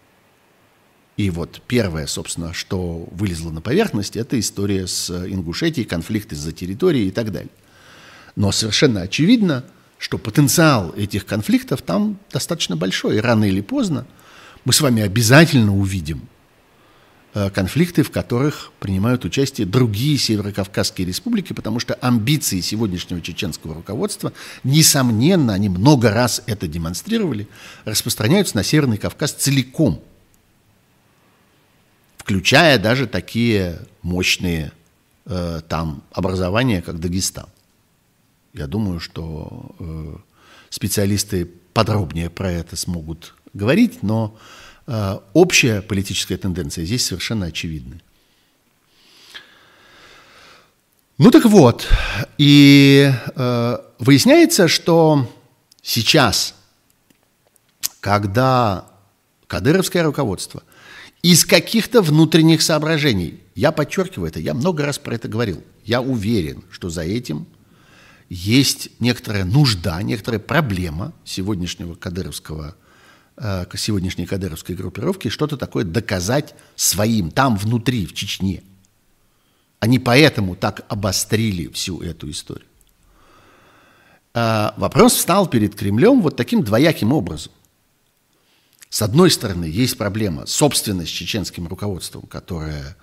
И вот первое, собственно, что вылезло на поверхность, это история с Ингушетией, конфликт из-за территории и так далее. Но совершенно очевидно, что потенциал этих конфликтов там достаточно большой. И рано или поздно мы с вами обязательно увидим конфликты, в которых принимают участие другие северокавказские республики, потому что амбиции сегодняшнего чеченского руководства, несомненно, они много раз это демонстрировали, распространяются на Северный Кавказ целиком – включая даже такие мощные э, там образования, как Дагестан. Я думаю, что э, специалисты подробнее про это смогут говорить, но э, общая политическая тенденция здесь совершенно очевидна. Ну так вот, и э, выясняется, что сейчас, когда кадыровское руководство – из каких-то внутренних соображений. Я подчеркиваю это, я много раз про это говорил. Я уверен, что за этим есть некоторая нужда, некоторая проблема сегодняшнего кадыровского, э, сегодняшней кадыровской группировки что-то такое доказать своим, там внутри, в Чечне. Они поэтому так обострили всю эту историю. Э, вопрос встал перед Кремлем вот таким двояким образом. С одной стороны, есть проблема собственность чеченским руководством, которая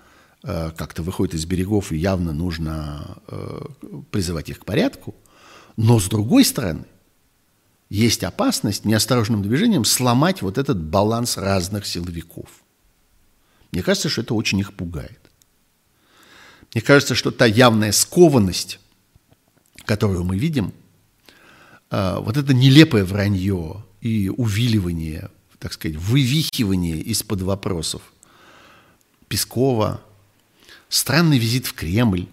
э, как-то выходит из берегов, и явно нужно э, призывать их к порядку. Но с другой стороны, есть опасность неосторожным движением сломать вот этот баланс разных силовиков. Мне кажется, что это очень их пугает. Мне кажется, что та явная скованность, которую мы видим, э, вот это нелепое вранье и увиливание так сказать, вывихивание из-под вопросов Пескова, странный визит в Кремль,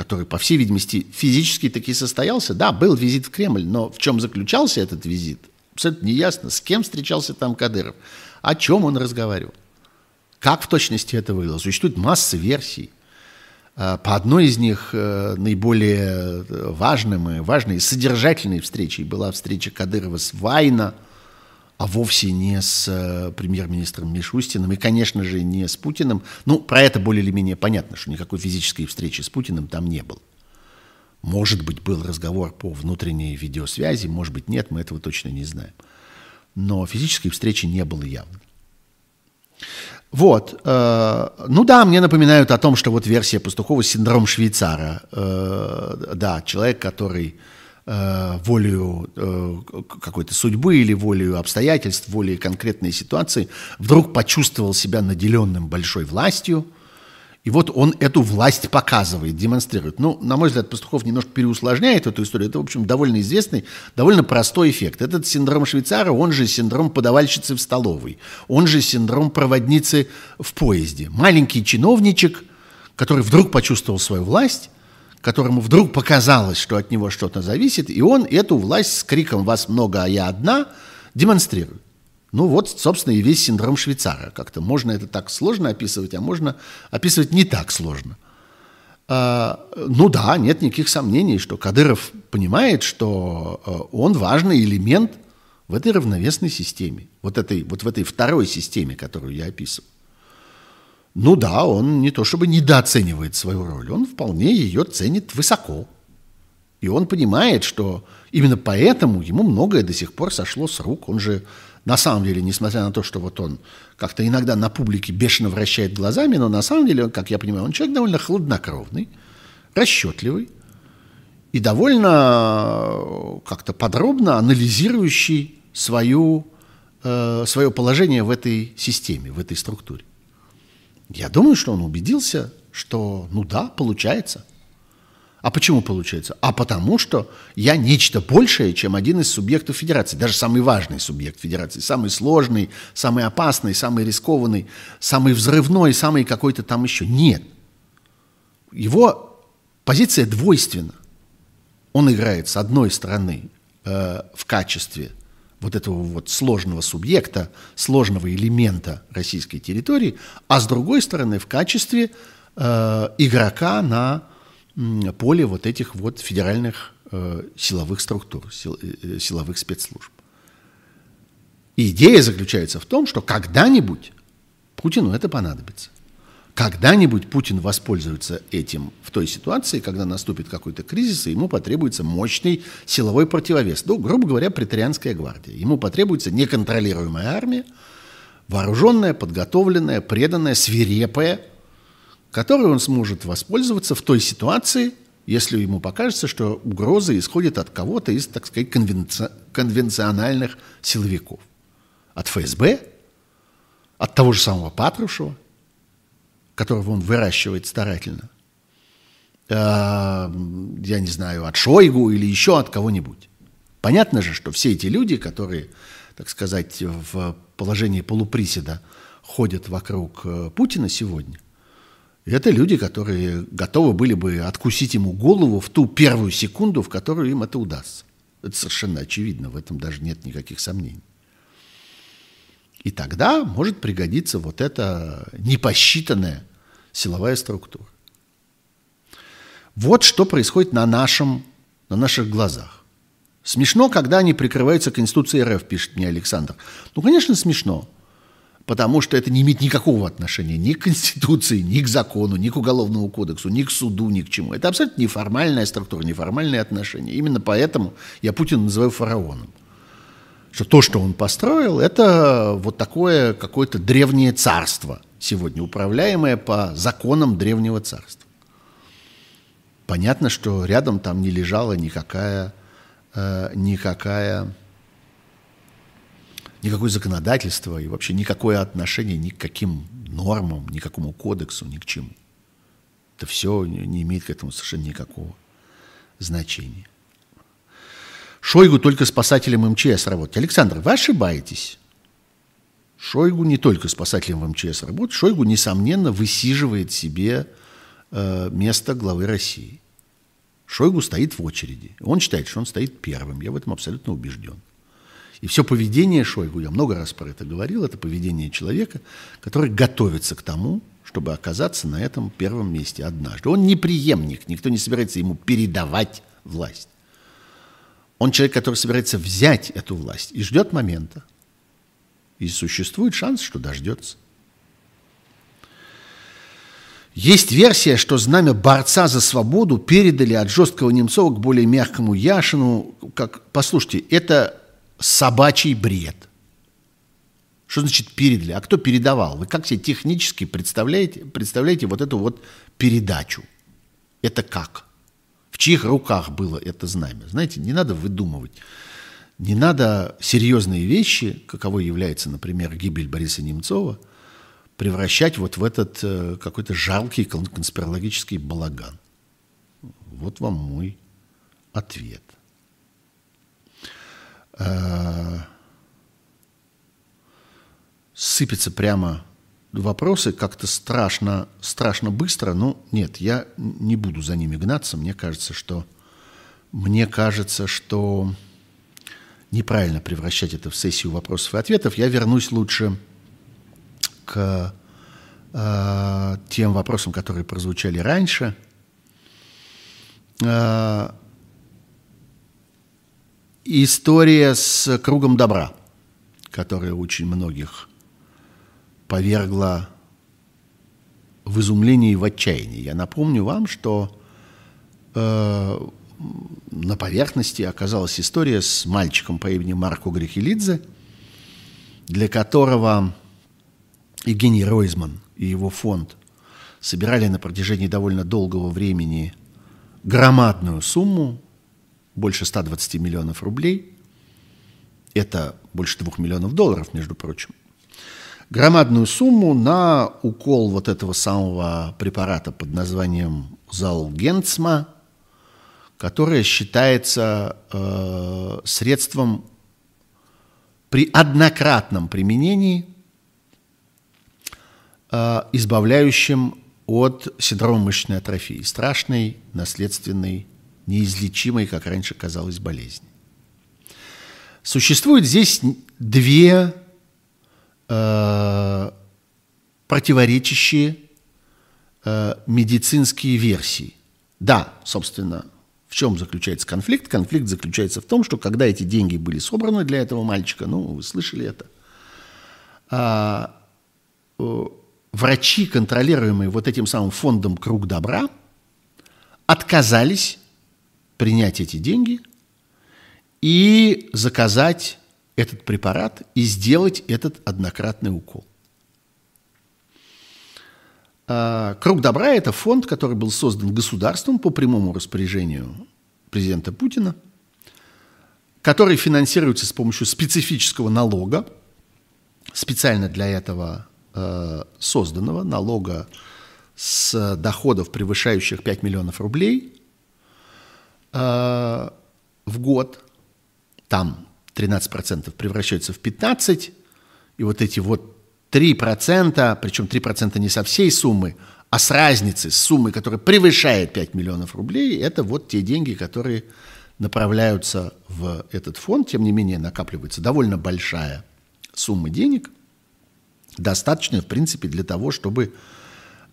который, по всей видимости, физически таки состоялся. Да, был визит в Кремль, но в чем заключался этот визит, абсолютно неясно. С кем встречался там Кадыров, о чем он разговаривал, как в точности это выглядело. Существует масса версий. А, по одной из них э, наиболее важным и важной, содержательной встречей была встреча Кадырова с Вайна – а вовсе не с э, премьер-министром Мишустиным и, конечно же, не с Путиным. Ну, про это более или менее понятно, что никакой физической встречи с Путиным там не было. Может быть, был разговор по внутренней видеосвязи, может быть, нет, мы этого точно не знаем. Но физической встречи не было явно. Вот. Э, ну да, мне напоминают о том, что вот версия Пастухова синдром швейцара. Э, да, человек, который э, волею э, какой-то судьбы или волею обстоятельств, волею конкретной ситуации, вдруг почувствовал себя наделенным большой властью, и вот он эту власть показывает, демонстрирует. Ну, на мой взгляд, Пастухов немножко переусложняет эту историю. Это, в общем, довольно известный, довольно простой эффект. Этот синдром швейцара, он же синдром подавальщицы в столовой, он же синдром проводницы в поезде. Маленький чиновничек, который вдруг почувствовал свою власть, которому вдруг показалось, что от него что-то зависит, и он эту власть с криком «Вас много, а я одна» демонстрирует. Ну вот, собственно, и весь синдром швейцара. Как-то можно это так сложно описывать, а можно описывать не так сложно. А, ну да, нет никаких сомнений, что Кадыров понимает, что а, он важный элемент в этой равновесной системе, вот, этой, вот в этой второй системе, которую я описывал. Ну да, он не то чтобы недооценивает свою роль, он вполне ее ценит высоко. И он понимает, что именно поэтому ему многое до сих пор сошло с рук. Он же на самом деле, несмотря на то, что вот он как-то иногда на публике бешено вращает глазами, но на самом деле, как я понимаю, он человек довольно хладнокровный, расчетливый и довольно как-то подробно анализирующий свою, э, свое положение в этой системе, в этой структуре. Я думаю, что он убедился, что, ну да, получается. А почему получается? А потому что я нечто большее, чем один из субъектов федерации, даже самый важный субъект федерации, самый сложный, самый опасный, самый рискованный, самый взрывной, самый какой-то там еще. Нет. Его позиция двойственна. Он играет с одной стороны э, в качестве вот этого вот сложного субъекта, сложного элемента российской территории, а с другой стороны в качестве э, игрока на поле вот этих вот федеральных э, силовых структур, сил, э, силовых спецслужб. И идея заключается в том, что когда-нибудь Путину это понадобится. Когда-нибудь Путин воспользуется этим в той ситуации, когда наступит какой-то кризис, и ему потребуется мощный силовой противовес. Ну, грубо говоря, претарианская гвардия. Ему потребуется неконтролируемая армия, вооруженная, подготовленная, преданная, свирепая, которой он сможет воспользоваться в той ситуации, если ему покажется, что угроза исходит от кого-то из, так сказать, конвенци... конвенциональных силовиков. От ФСБ, от того же самого Патрушева, которого он выращивает старательно, э, я не знаю, от Шойгу или еще от кого-нибудь. Понятно же, что все эти люди, которые, так сказать, в положении полуприседа ходят вокруг э, Путина сегодня – это люди, которые готовы были бы откусить ему голову в ту первую секунду, в которую им это удастся. Это совершенно очевидно, в этом даже нет никаких сомнений. И тогда может пригодиться вот эта непосчитанная силовая структура. Вот что происходит на, нашем, на наших глазах. Смешно, когда они прикрываются Конституцией РФ, пишет мне Александр. Ну, конечно, смешно потому что это не имеет никакого отношения ни к Конституции, ни к закону, ни к Уголовному кодексу, ни к суду, ни к чему. Это абсолютно неформальная структура, неформальные отношения. Именно поэтому я Путина называю фараоном. Что то, что он построил, это вот такое какое-то древнее царство сегодня, управляемое по законам древнего царства. Понятно, что рядом там не лежала никакая, э, никакая никакое законодательство и вообще никакое отношение ни к каким нормам, ни к какому кодексу, ни к чему. Это все не имеет к этому совершенно никакого значения. Шойгу только спасателем МЧС работать. Александр, вы ошибаетесь. Шойгу не только спасателем в МЧС работает, Шойгу, несомненно, высиживает себе э, место главы России. Шойгу стоит в очереди. Он считает, что он стоит первым. Я в этом абсолютно убежден. И все поведение Шойгу, я много раз про это говорил, это поведение человека, который готовится к тому, чтобы оказаться на этом первом месте однажды. Он не преемник, никто не собирается ему передавать власть. Он человек, который собирается взять эту власть и ждет момента, И существует шанс, что дождется. Есть версия, что знамя борца за свободу передали от жесткого Немцова к более мягкому Яшину. Как, послушайте, это собачий бред. Что значит передали? А кто передавал? Вы как себе технически представляете, представляете вот эту вот передачу? Это как? В чьих руках было это знамя? Знаете, не надо выдумывать. Не надо серьезные вещи, каковой является, например, гибель Бориса Немцова, превращать вот в этот э, какой-то жалкий конспирологический балаган. Вот вам мой ответ. Э, сыпется прямо вопросы как-то страшно, страшно быстро. Ну, нет, я не буду за ними гнаться. Мне кажется, что мне кажется, что неправильно превращать это в сессию вопросов и ответов. Я вернусь лучше к э, тем вопросам, которые прозвучали раньше. Э, история с кругом добра, которая очень многих повергла в изумлении и в отчаянии. Я напомню вам, что э, на поверхности оказалась история с мальчиком по имени Марко Грехелидзе, для которого Евгений Ройзман и его фонд собирали на протяжении довольно долгого времени громадную сумму, больше 120 миллионов рублей. Это больше 2 миллионов долларов, между прочим. Громадную сумму на укол вот этого самого препарата под названием Залгенцма – которое считается э, средством при однократном применении, э, избавляющим от синдрома мышечной атрофии, страшной, наследственной, неизлечимой, как раньше казалось, болезни. Существует здесь две э, противоречащие э, медицинские версии. Да, собственно, в чем заключается конфликт? Конфликт заключается в том, что когда эти деньги были собраны для этого мальчика, ну, вы слышали это, а, врачи, контролируемые вот этим самым фондом «Круг добра», отказались принять эти деньги и заказать этот препарат и сделать этот однократный укол. А, Круг добра – это фонд, который был создан государством по прямому распоряжению президента Путина, который финансируется с помощью специфического налога, специально для этого э, созданного налога с доходов, превышающих 5 миллионов рублей э, в год. Там 13% превращаются в 15%, и вот эти вот 3%, причем 3% не со всей суммы, а с разницы, с суммой, которая превышает 5 миллионов рублей, это вот те деньги, которые направляются в этот фонд. Тем не менее, накапливается довольно большая сумма денег, достаточная, в принципе, для того, чтобы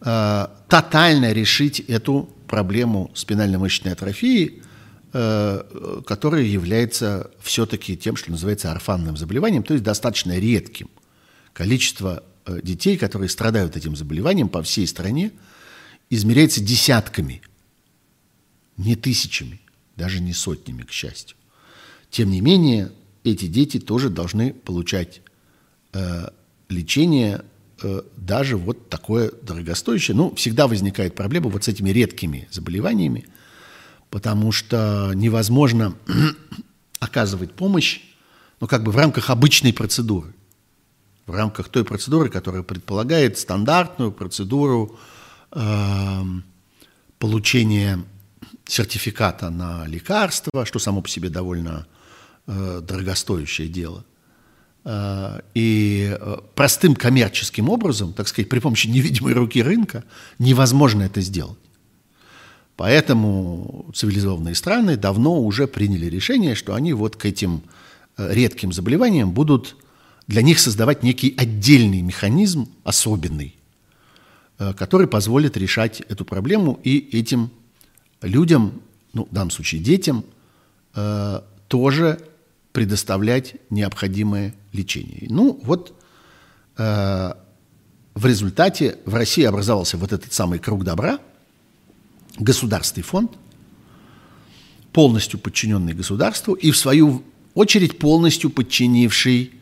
э, тотально решить эту проблему спинально-мышечной атрофии, э, которая является все-таки тем, что называется орфанным заболеванием, то есть достаточно редким – количество э, детей, которые страдают этим заболеванием по всей стране, измеряется десятками, не тысячами, даже не сотнями, к счастью. Тем не менее, эти дети тоже должны получать э, лечение э, даже вот такое дорогостоящее. Ну, всегда возникает проблема вот с этими редкими заболеваниями, потому что невозможно оказывать помощь, ну, как бы в рамках обычной процедуры в рамках той процедуры, которая предполагает стандартную процедуру э, получения сертификата на лекарство, что само по себе довольно э, дорогостоящее дело. Э, и э, простым коммерческим образом, так сказать, при помощи невидимой руки рынка невозможно это сделать. Поэтому цивилизованные страны давно уже приняли решение, что они вот к этим э, редким заболеваниям будут для них создавать некий отдельный механизм, особенный, э, который позволит решать эту проблему и этим людям, ну, в данном случае детям, э, тоже предоставлять необходимое лечение. Ну, вот э, в результате в России образовался вот этот самый круг добра, государственный фонд, полностью подчиненный государству и в свою очередь полностью подчинивший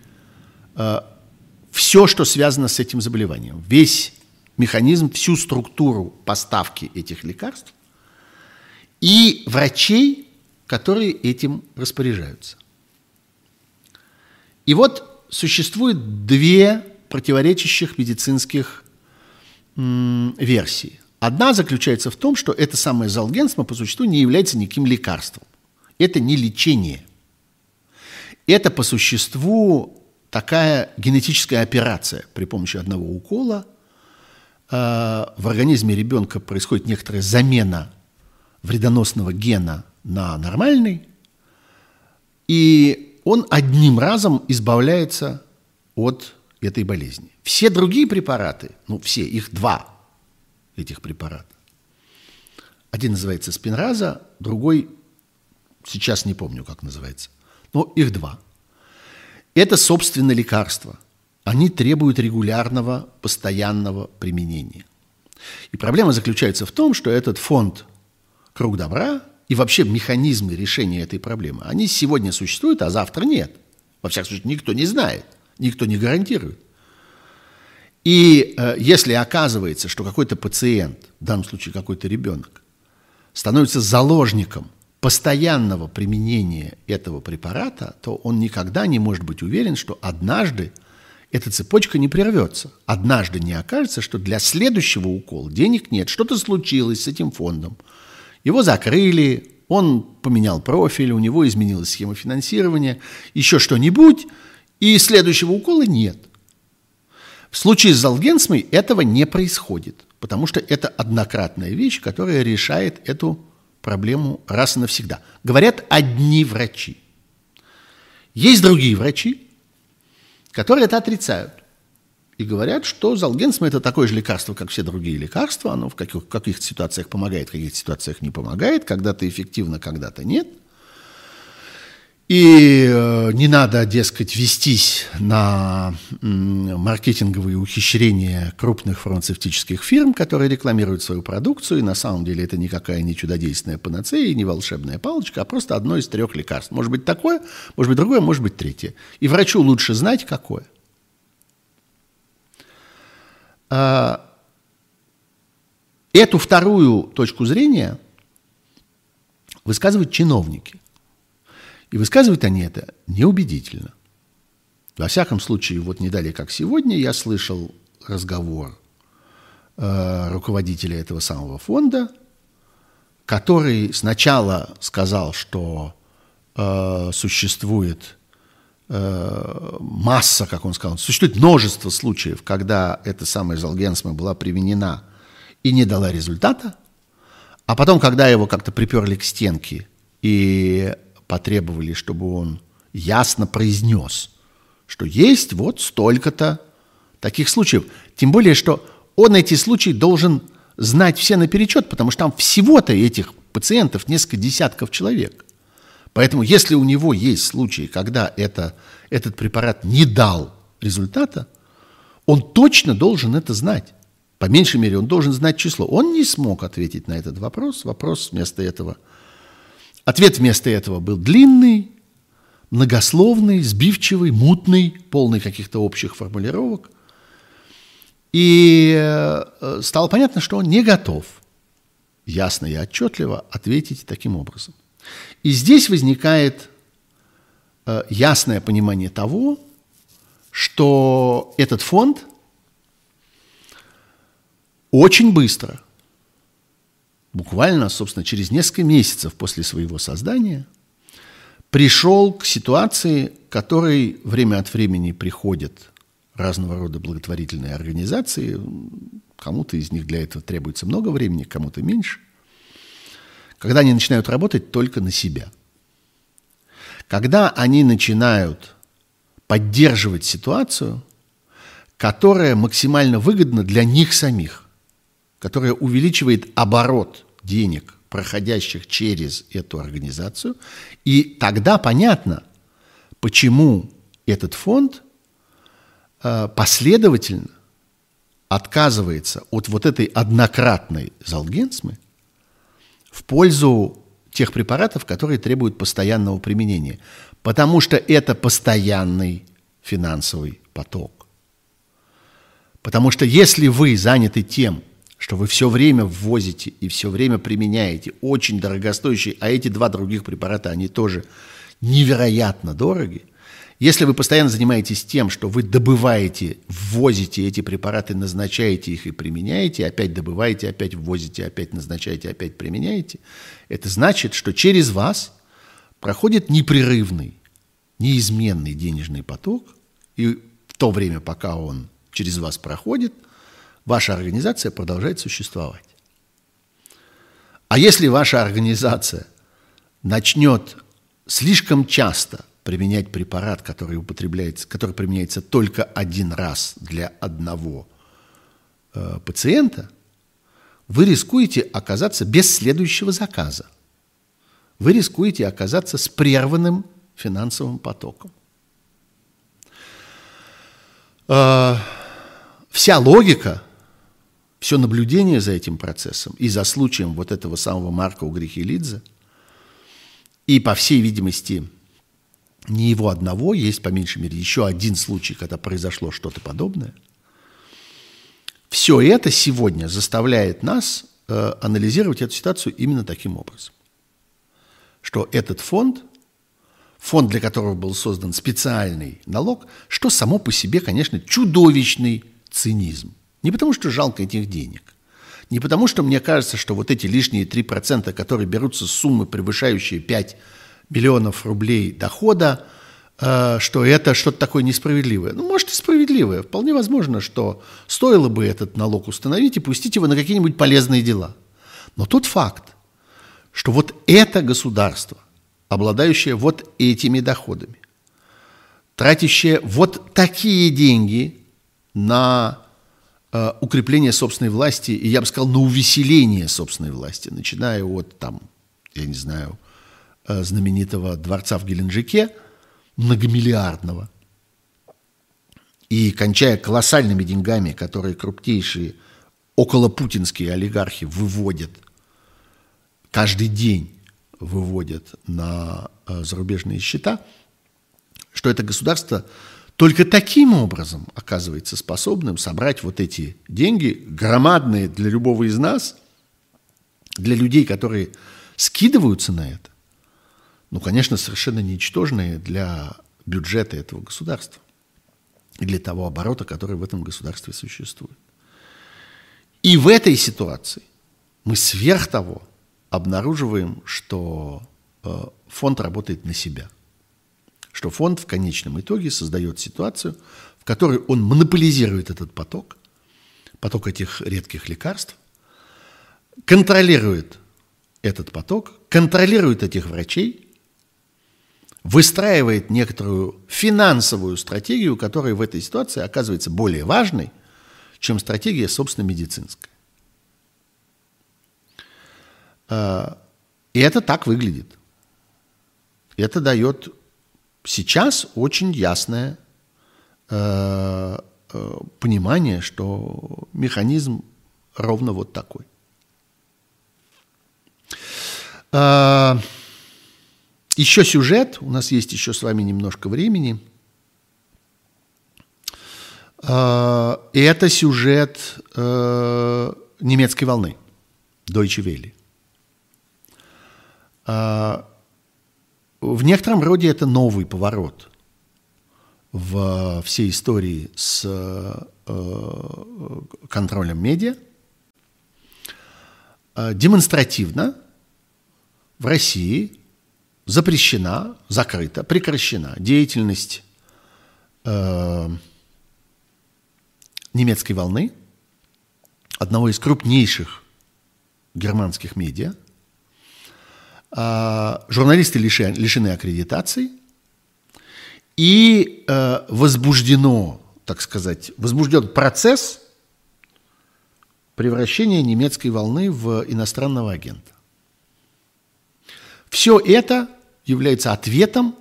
все, что связано с этим заболеванием. Весь механизм, всю структуру поставки этих лекарств и врачей, которые этим распоряжаются. И вот существует две противоречащих медицинских версии. Одна заключается в том, что это самое залгенсма по существу не является никаким лекарством. Это не лечение. Это по существу такая генетическая операция при помощи одного укола. Э, в организме ребенка происходит некоторая замена вредоносного гена на нормальный, и он одним разом избавляется от этой болезни. Все другие препараты, ну все, их два этих препарата. Один называется спинраза, другой, сейчас не помню, как называется, но их два. Это, собственно, лекарства. Они требуют регулярного, постоянного применения. И проблема заключается в том, что этот фонд «Круг добра» и вообще механизмы решения этой проблемы, они сегодня существуют, а завтра нет. Во всяком случае, никто не знает, никто не гарантирует. И э, если оказывается, что какой-то пациент, в данном случае какой-то ребенок, становится заложником постоянного применения этого препарата, то он никогда не может быть уверен, что однажды эта цепочка не прервется. Однажды не окажется, что для следующего укола денег нет, что-то случилось с этим фондом. Его закрыли, он поменял профиль, у него изменилась схема финансирования, еще что-нибудь, и следующего укола нет – в случае с Залгенсмой этого не происходит, потому что это однократная вещь, которая решает эту проблему раз и навсегда. Говорят одни врачи. Есть другие врачи, которые это отрицают. И говорят, что залгенсма – это такое же лекарство, как все другие лекарства. Оно в каких- каких-то ситуациях помогает, в каких-то ситуациях не помогает. Когда-то эффективно, когда-то нет – и э, не надо, дескать, вестись на маркетинговые ухищрения крупных фармацевтических фирм, которые рекламируют свою продукцию, и на самом деле это никакая не чудодейственная панацея, не волшебная палочка, а просто одно из трех лекарств. Может быть такое, может быть другое, может быть третье. И врачу лучше знать, какое. А, эту вторую точку зрения высказывают чиновники. И высказывают они это неубедительно. Во всяком случае, вот не как сегодня, я слышал разговор э, руководителя этого самого фонда, который сначала сказал, что э, существует э, масса, как он сказал, существует множество случаев, когда эта самая залгенсма была применена и не дала результата, а потом, когда его как-то приперли к стенке и потребовали, чтобы он ясно произнес, что есть вот столько-то таких случаев. Тем более, что он эти случаи должен знать все наперечет, потому что там всего-то этих пациентов несколько десятков человек. Поэтому если у него есть случаи, когда это, этот препарат не дал результата, он точно должен это знать. По меньшей мере, он должен знать число. Он не смог ответить на этот вопрос. Вопрос вместо этого – Ответ вместо этого был длинный, многословный, сбивчивый, мутный, полный каких-то общих формулировок. И э, стало понятно, что он не готов ясно и отчетливо ответить таким образом. И здесь возникает э, ясное понимание того, что этот фонд очень быстро буквально, собственно, через несколько месяцев после своего создания, пришел к ситуации, которой время от времени приходят разного рода благотворительные организации. Кому-то из них для этого требуется много времени, кому-то меньше. Когда они начинают работать только на себя. Когда они начинают поддерживать ситуацию, которая максимально выгодна для них самих, которая увеличивает оборот денег, проходящих через эту организацию. И тогда понятно, почему этот фонд э, последовательно отказывается от вот этой однократной залгенсмы в пользу тех препаратов, которые требуют постоянного применения. Потому что это постоянный финансовый поток. Потому что если вы заняты тем, что вы все время ввозите и все время применяете. Очень дорогостоящие, а эти два других препарата, они тоже невероятно дороги, если вы постоянно занимаетесь тем, что вы добываете, ввозите эти препараты, назначаете их и применяете, опять добываете, опять ввозите, опять назначаете, опять применяете, это значит, что через вас проходит непрерывный, неизменный денежный поток, и в то время, пока он через вас проходит, ваша организация продолжает существовать. А если ваша организация начнет слишком часто применять препарат, который употребляется, который применяется только один раз для одного э, пациента, вы рискуете оказаться без следующего заказа. Вы рискуете оказаться с прерванным финансовым потоком. Э, вся логика, все наблюдение за этим процессом и за случаем вот этого самого Марка Угрихилидзе, и, по всей видимости, не его одного, есть по меньшей мере еще один случай, когда произошло что-то подобное. Все это сегодня заставляет нас э, анализировать эту ситуацию именно таким образом. Что этот фонд, фонд, для которого был создан специальный налог, что само по себе, конечно, чудовищный цинизм. Не потому, что жалко этих денег, не потому, что мне кажется, что вот эти лишние 3%, которые берутся с суммы, превышающие 5 миллионов рублей дохода, э, что это что-то такое несправедливое. Ну, может, и справедливое. Вполне возможно, что стоило бы этот налог установить и пустить его на какие-нибудь полезные дела. Но тот факт, что вот это государство, обладающее вот этими доходами, тратящее вот такие деньги на э, укрепление собственной власти, и я бы сказал, на увеселение собственной власти, начиная от, там, я не знаю, Э, знаменитого дворца в Геленджике, многомиллиардного, и кончая колоссальными деньгами, которые крупнейшие околопутинские олигархи выводят, каждый день выводят на э, зарубежные счета, что это государство только таким образом оказывается способным собрать вот эти деньги, громадные для любого из нас, для людей, которые скидываются на это, ну, конечно, совершенно ничтожные для бюджета этого государства и для того оборота, который в этом государстве существует. И в этой ситуации мы сверх того обнаруживаем, что э, фонд работает на себя. Что фонд в конечном итоге создает ситуацию, в которой он монополизирует этот поток, поток этих редких лекарств, контролирует этот поток, контролирует этих врачей, выстраивает некоторую финансовую стратегию, которая в этой ситуации оказывается более важной, чем стратегия, собственно, медицинская. А, и это так выглядит. Это дает сейчас очень ясное э, э, понимание, что механизм ровно вот такой. Э, еще сюжет, у нас есть еще с вами немножко времени. И это сюжет э, немецкой волны, Deutsche Welle. В некотором роде это новый поворот в всей истории с э, контролем медиа. А, демонстративно в России запрещена, закрыта, прекращена деятельность э, немецкой волны, одного из крупнейших германских медиа. Э, журналисты лиши, лишены аккредитации и э, возбуждено, так сказать, возбужден процесс превращения немецкой волны в иностранного агента. Все это является ответом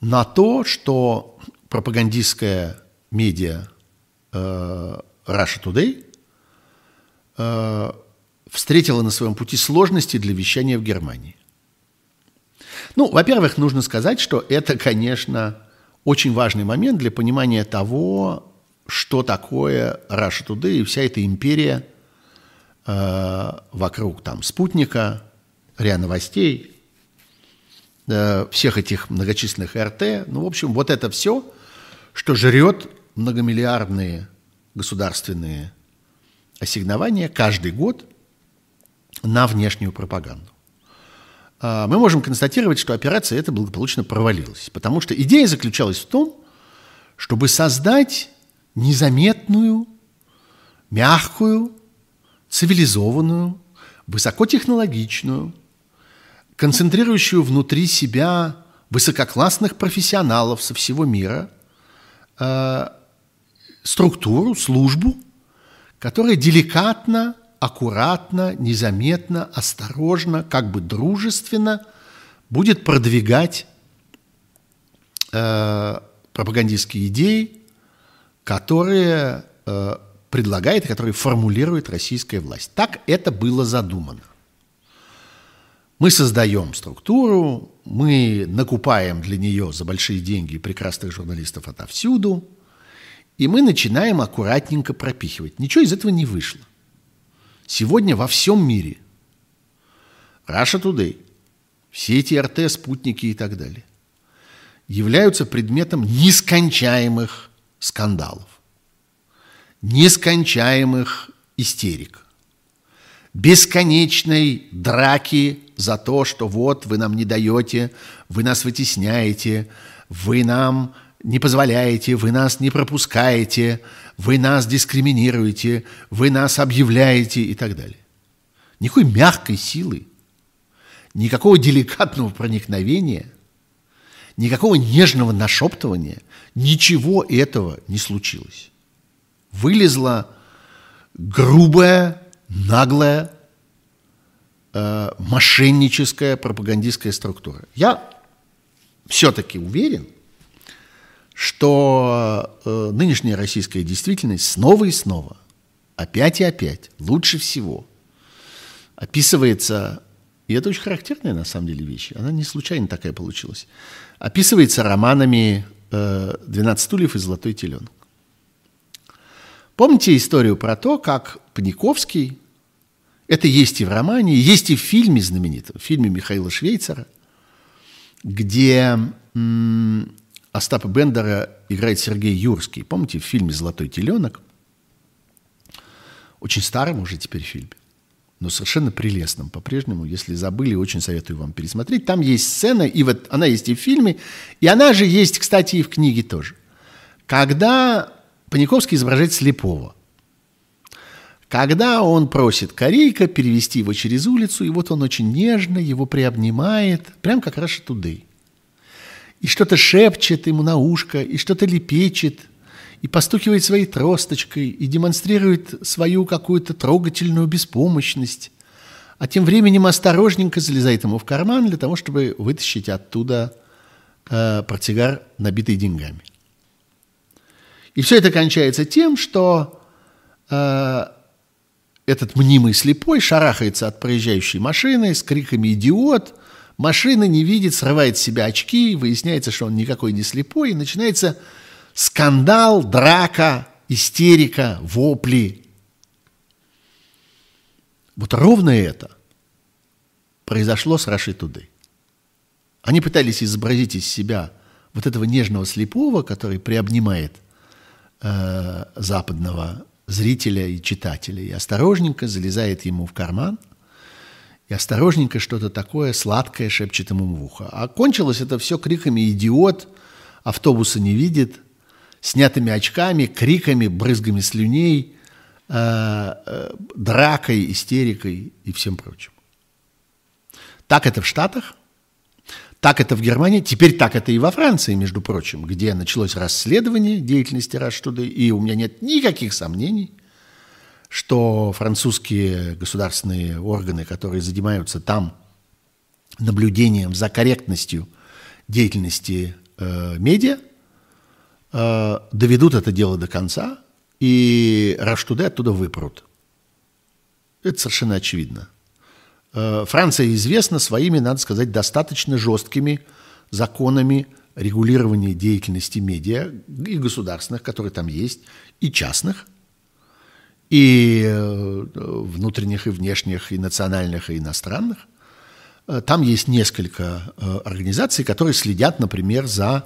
на то, что пропагандистская медиа э, Russia Today э, встретила на своем пути сложности для вещания в Германии. Ну, во-первых, нужно сказать, что это, конечно, очень важный момент для понимания того, что такое Russia Today и вся эта империя э, вокруг там спутника, РИА Новостей, э, всех этих многочисленных РТ. Ну, в общем, вот это все, что жрет многомиллиардные государственные ассигнования каждый год на внешнюю пропаганду. А, мы можем констатировать, что операция эта благополучно провалилась, потому что идея заключалась в том, чтобы создать незаметную, мягкую, цивилизованную, высокотехнологичную, концентрирующую внутри себя высококлассных профессионалов со всего мира э, структуру, службу, которая деликатно аккуратно, незаметно, осторожно, как бы дружественно будет продвигать э, пропагандистские идеи, которые э, предлагает, которые формулирует российская власть. Так это было задумано. Мы создаем структуру, мы накупаем для нее за большие деньги прекрасных журналистов отовсюду, и мы начинаем аккуратненько пропихивать. Ничего из этого не вышло. Сегодня во всем мире. Russia Today, все эти РТ, спутники и так далее, являются предметом нескончаемых скандалов, нескончаемых истерик, бесконечной драки за то, что вот вы нам не даете, вы нас вытесняете, вы нам не позволяете, вы нас не пропускаете, вы нас дискриминируете, вы нас объявляете и так далее. Никакой мягкой силы, никакого деликатного проникновения, никакого нежного нашептывания, ничего этого не случилось. Вылезла грубая, наглая, э, мошенническая пропагандистская структура. Я все-таки уверен, что э, нынешняя российская действительность снова и снова, опять и опять, лучше всего описывается, и это очень характерная на самом деле вещь, она не случайно такая получилась, описывается романами э, «12 стульев» и «Золотой теленок». Помните историю про то, как Паниковский, это есть и в романе, есть и в фильме знаменитом, в фильме Михаила Швейцера, где Остапа Бендера играет Сергей Юрский. Помните в фильме «Золотой теленок»? Очень старом уже теперь фильме, но совершенно прелестном по-прежнему. Если забыли, очень советую вам пересмотреть. Там есть сцена, и вот она есть и в фильме, и она же есть, кстати, и в книге тоже. Когда Паниковский изображает слепого. Когда он просит Корейка перевести его через улицу, и вот он очень нежно его приобнимает, прям как Раша Тудей и что-то шепчет ему на ушко, и что-то лепечет, и постукивает своей тросточкой, и демонстрирует свою какую-то трогательную беспомощность, а тем временем осторожненько залезает ему в карман для того, чтобы вытащить оттуда э, портсигар, набитый деньгами. И все это кончается тем, что э, этот мнимый слепой шарахается от проезжающей машины с криками «Идиот!», Машина не видит, срывает с себя очки, выясняется, что он никакой не слепой, и начинается скандал, драка, истерика, вопли. Вот ровно это произошло с Раши Тудой. Они пытались изобразить из себя вот этого нежного слепого, который приобнимает э, западного зрителя и читателя, и осторожненько залезает ему в карман – и осторожненько что-то такое сладкое шепчет ему в ухо. А кончилось это все криками «идиот», «автобуса не видит», снятыми очками, криками, брызгами слюней, э, э, дракой, истерикой и всем прочим. Так это в Штатах, так это в Германии, теперь так это и во Франции, между прочим, где началось расследование деятельности Раштуды, и у меня нет никаких сомнений – что французские государственные органы, которые занимаются там наблюдением за корректностью деятельности э, медиа, э, доведут это дело до конца, и Раштуде оттуда выпрут. Это совершенно очевидно. Э, Франция известна своими, надо сказать, достаточно жесткими законами регулирования деятельности медиа и государственных, которые там есть, и частных, и э, внутренних, и внешних, и национальных, и иностранных. Э, там есть несколько организаций, которые следят, например, за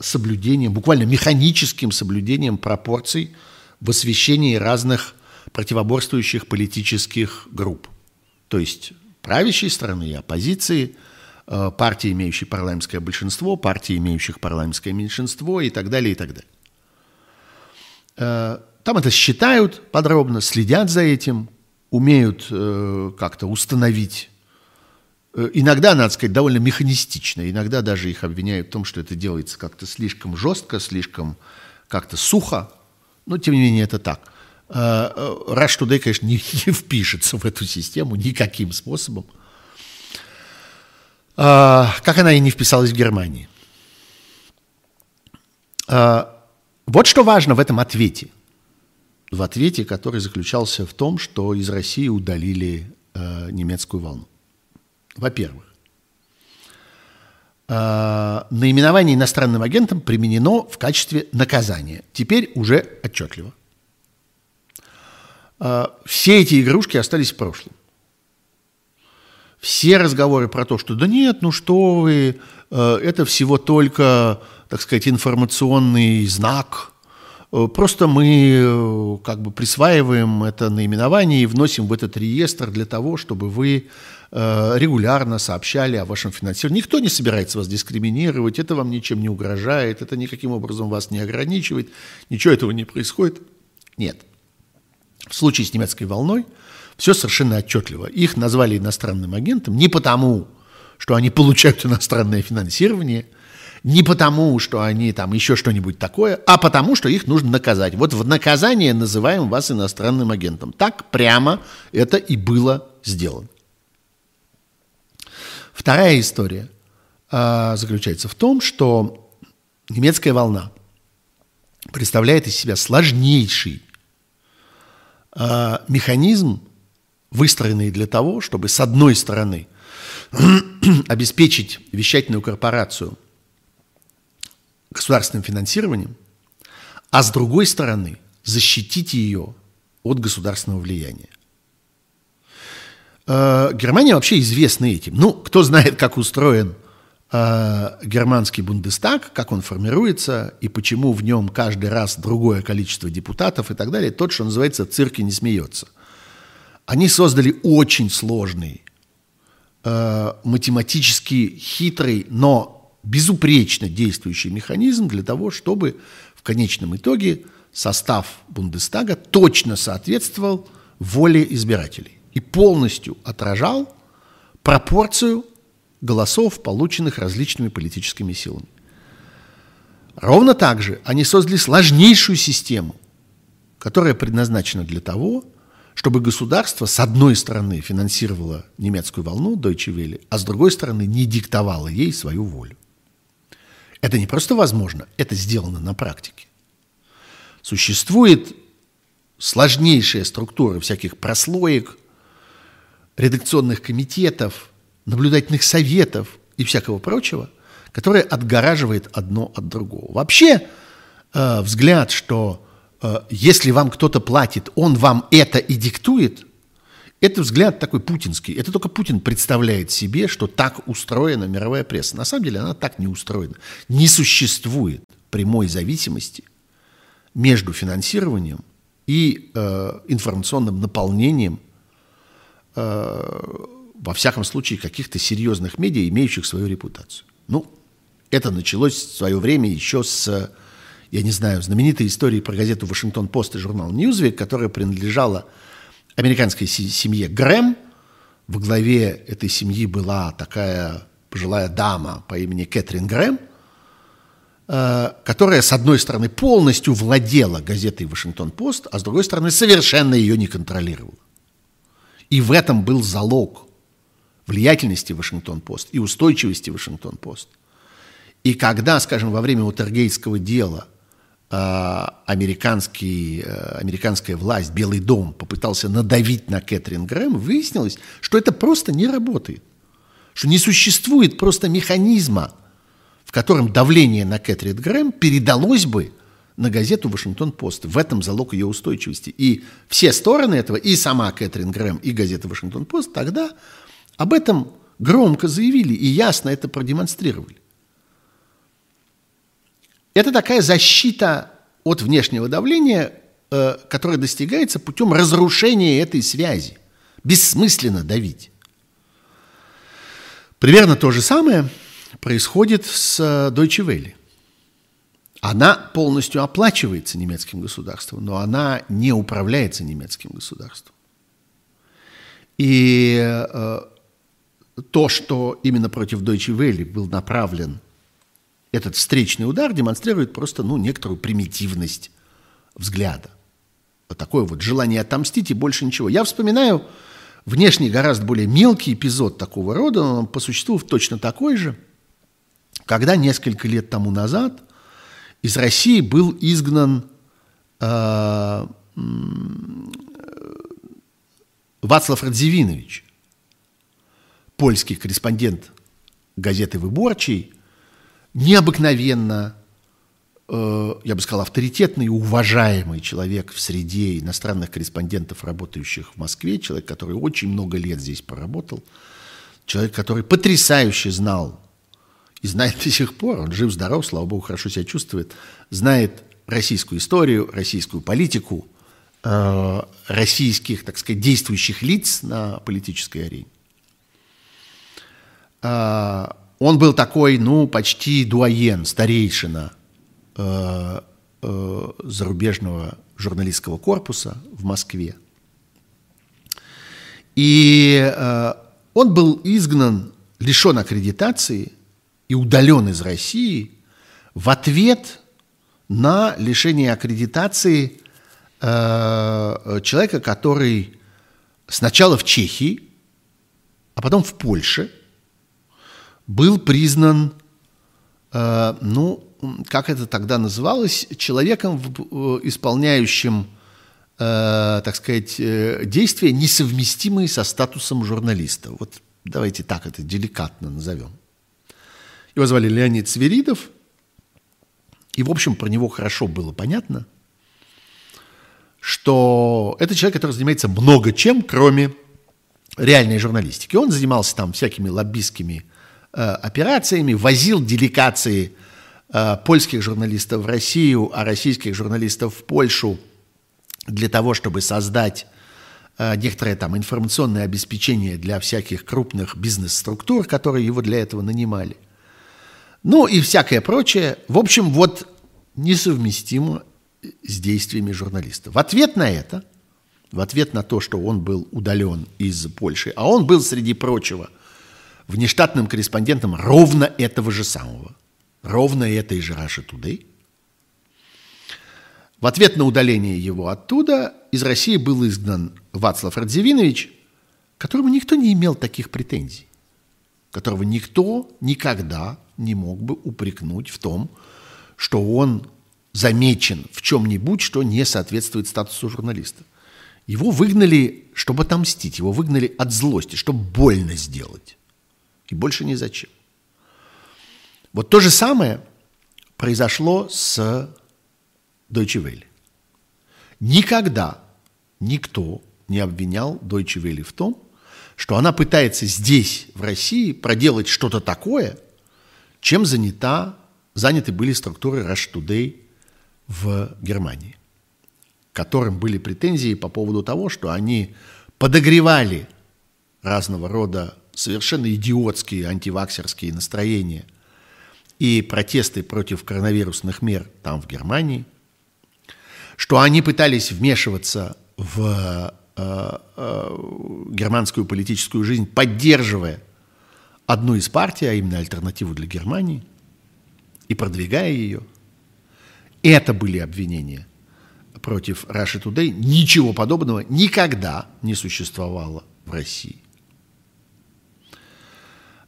соблюдением, буквально механическим соблюдением пропорций в освещении разных противоборствующих политических групп то есть правящей стороны и оппозиции, э, партии, имеющие парламентское большинство, партии, имеющих парламентское меньшинство и так далее, и так далее. Э, там это считают подробно, следят за этим, умеют э, как-то установить Иногда, надо сказать, довольно механистично. Иногда даже их обвиняют в том, что это делается как-то слишком жестко, слишком как-то сухо. Но, тем не менее, это так. Rush Today, конечно, не, не впишется в эту систему никаким способом. А, как она и не вписалась в Германии. А, вот что важно в этом ответе. В ответе, который заключался в том, что из России удалили а, немецкую волну. Во-первых, наименование иностранным агентом применено в качестве наказания. Теперь уже отчетливо – а, все эти игрушки остались в прошлом. Все разговоры про то, что да нет, ну что вы, э, это всего только, так сказать, информационный знак. Э, просто мы э, как бы присваиваем это наименование и вносим в этот реестр для того, чтобы вы регулярно сообщали о вашем финансировании. Никто не собирается вас дискриминировать, это вам ничем не угрожает, это никаким образом вас не ограничивает, ничего этого не происходит. Нет. В случае с немецкой волной все совершенно отчетливо. Их назвали иностранным агентом не потому, что они получают иностранное финансирование, не потому, что они там еще что-нибудь такое, а потому, что их нужно наказать. Вот в наказание называем вас иностранным агентом. Так прямо это и было сделано. Вторая история э, заключается в том, что немецкая волна представляет из себя сложнейший э, механизм, выстроенный для того, чтобы с одной стороны обеспечить вещательную корпорацию государственным финансированием, а с другой стороны защитить ее от государственного влияния. Э, Германия вообще известна этим. Ну, кто знает, как устроен э, германский Бундестаг, как он формируется и почему в нем каждый раз другое количество депутатов и так далее, тот, что называется, цирки не смеется. Они создали очень сложный, э, математически хитрый, но безупречно действующий механизм для того, чтобы в конечном итоге состав Бундестага точно соответствовал воле избирателей и полностью отражал пропорцию голосов, полученных различными политическими силами. Ровно так же они создали сложнейшую систему, которая предназначена для того, чтобы государство с одной стороны финансировало немецкую волну Deutsche Welle, а с другой стороны не диктовало ей свою волю. Это не просто возможно, это сделано на практике. Существует сложнейшая структура всяких прослоек, редакционных комитетов, наблюдательных советов и всякого прочего, которое отгораживает одно от другого. Вообще э, взгляд, что э, если вам кто-то платит, он вам это и диктует, это взгляд такой путинский. Это только Путин представляет себе, что так устроена мировая пресса. На самом деле она так не устроена. Не существует прямой зависимости между финансированием и э, информационным наполнением э, во всяком случае, каких-то серьезных медиа, имеющих свою репутацию. Ну, это началось в свое время еще с, я не знаю, знаменитой истории про газету «Вашингтон-Пост» и журнал «Ньюзвик», которая принадлежала американской семье Грэм. Во главе этой семьи была такая пожилая дама по имени Кэтрин Грэм, э, которая, с одной стороны, полностью владела газетой «Вашингтон-Пост», а с другой стороны, совершенно ее не контролировала. И в этом был залог влиятельности Вашингтон-Пост и устойчивости Вашингтон-Пост. И когда, скажем, во время Утергейского дела американский, э, американская власть, Белый дом, попытался надавить на Кэтрин Грэм, выяснилось, что это просто не работает. Что не существует просто механизма, в котором давление на Кэтрин Грэм передалось бы на газету «Вашингтон-Пост». В этом залог ее устойчивости. И все стороны этого, и сама Кэтрин Грэм, и газета «Вашингтон-Пост» тогда об этом громко заявили и ясно это продемонстрировали. Это такая защита от внешнего давления, э, которая достигается путем разрушения этой связи. Бессмысленно давить. Примерно то же самое происходит с э, Deutsche Welle. Она полностью оплачивается немецким государством, но она не управляется немецким государством. И э, то, что именно против Deutsche Welle был направлен этот встречный удар, демонстрирует просто ну, некоторую примитивность взгляда. Вот такое вот желание отомстить и больше ничего. Я вспоминаю внешне гораздо более мелкий эпизод такого рода, но по существу точно такой же, когда несколько лет тому назад из России был изгнан э, Вацлав Радзивинович, польский корреспондент газеты «Выборчий», необыкновенно, э, я бы сказал, авторитетный и уважаемый человек в среде иностранных корреспондентов, работающих в Москве, человек, который очень много лет здесь поработал, человек, который потрясающе знал и знает до сих пор, он жив-здоров, слава богу, хорошо себя чувствует, знает российскую историю, российскую политику, э, российских, так сказать, действующих лиц на политической арене. Он был такой, ну, почти дуаен, старейшина э, э, зарубежного журналистского корпуса в Москве. И э, он был изгнан, лишен аккредитации и удален из России в ответ на лишение аккредитации э, человека, который сначала в Чехии, а потом в Польше – был признан, э, ну, как это тогда называлось, человеком, э, исполняющим, э, так сказать, э, действия, несовместимые со статусом журналиста. Вот давайте так это деликатно назовем. Его звали Леонид Сверидов, и, в общем, про него хорошо было понятно, что это человек, который занимается много чем, кроме реальной журналистики. Он занимался там всякими лоббистскими операциями, возил делегации э, польских журналистов в Россию, а российских журналистов в Польшу для того, чтобы создать э, некоторое там информационное обеспечение для всяких крупных бизнес-структур, которые его для этого нанимали. Ну и всякое прочее. В общем, вот несовместимо с действиями журналиста. В ответ на это, в ответ на то, что он был удален из Польши, а он был, среди прочего, внештатным корреспондентом ровно этого же самого, ровно этой же Russia Today. В ответ на удаление его оттуда из России был изгнан Вацлав Радзивинович, которому никто не имел таких претензий, которого никто никогда не мог бы упрекнуть в том, что он замечен в чем-нибудь, что не соответствует статусу журналиста. Его выгнали, чтобы отомстить, его выгнали от злости, чтобы больно сделать. И больше ни зачем. Вот то же самое произошло с Deutsche Welle. Никогда никто не обвинял Deutsche Welle в том, что она пытается здесь, в России, проделать что-то такое, чем занята, заняты были структуры Rush Today в Германии, которым были претензии по поводу того, что они подогревали разного рода совершенно идиотские антиваксерские настроения и протесты против коронавирусных мер там, в Германии, что они пытались вмешиваться в э, э, германскую политическую жизнь, поддерживая одну из партий, а именно альтернативу для Германии, и продвигая ее. Это были обвинения против Russia Today. Ничего подобного никогда не существовало в России.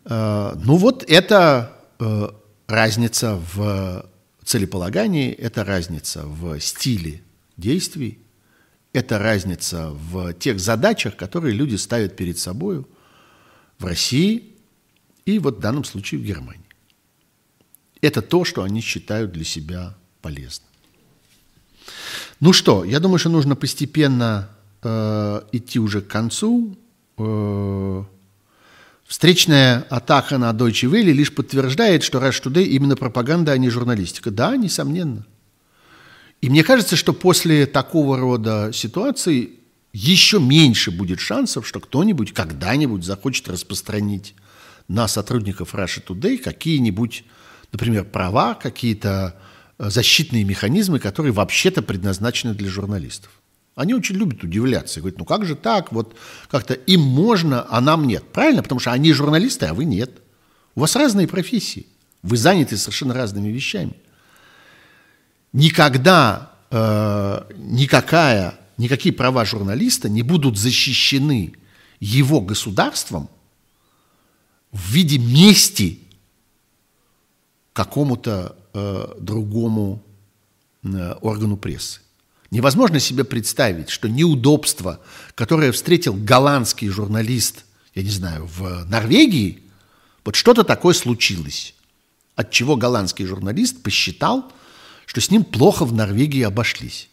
Э, ну вот это э, разница в целеполагании, это разница в стиле действий, это разница в тех задачах, которые люди ставят перед собой в России и вот в данном случае в Германии. Это то, что они считают для себя полезным. Ну что, я думаю, что нужно постепенно э, идти уже к концу. Э, встречная атака на Deutsche Welle лишь подтверждает, что Rush Today именно пропаганда, а не журналистика. Да, несомненно. И мне кажется, что после такого рода ситуаций еще меньше будет шансов, что кто-нибудь когда-нибудь захочет распространить на сотрудников Russia Today какие-нибудь, например, права, какие-то э, защитные механизмы, которые вообще-то предназначены для журналистов. Они очень любят удивляться и говорят, ну как же так, вот как-то им можно, а нам нет. Правильно? Потому что они журналисты, а вы нет. У вас разные профессии. Вы заняты совершенно разными вещами. Никогда э, никакая, никакие права журналиста не будут защищены его государством в виде мести какому-то э, другому э, органу прессы. Невозможно себе представить, что неудобство, которое встретил голландский журналист, я не знаю, в Норвегии, вот что-то такое случилось, от чего голландский журналист посчитал, что с ним плохо в Норвегии обошлись.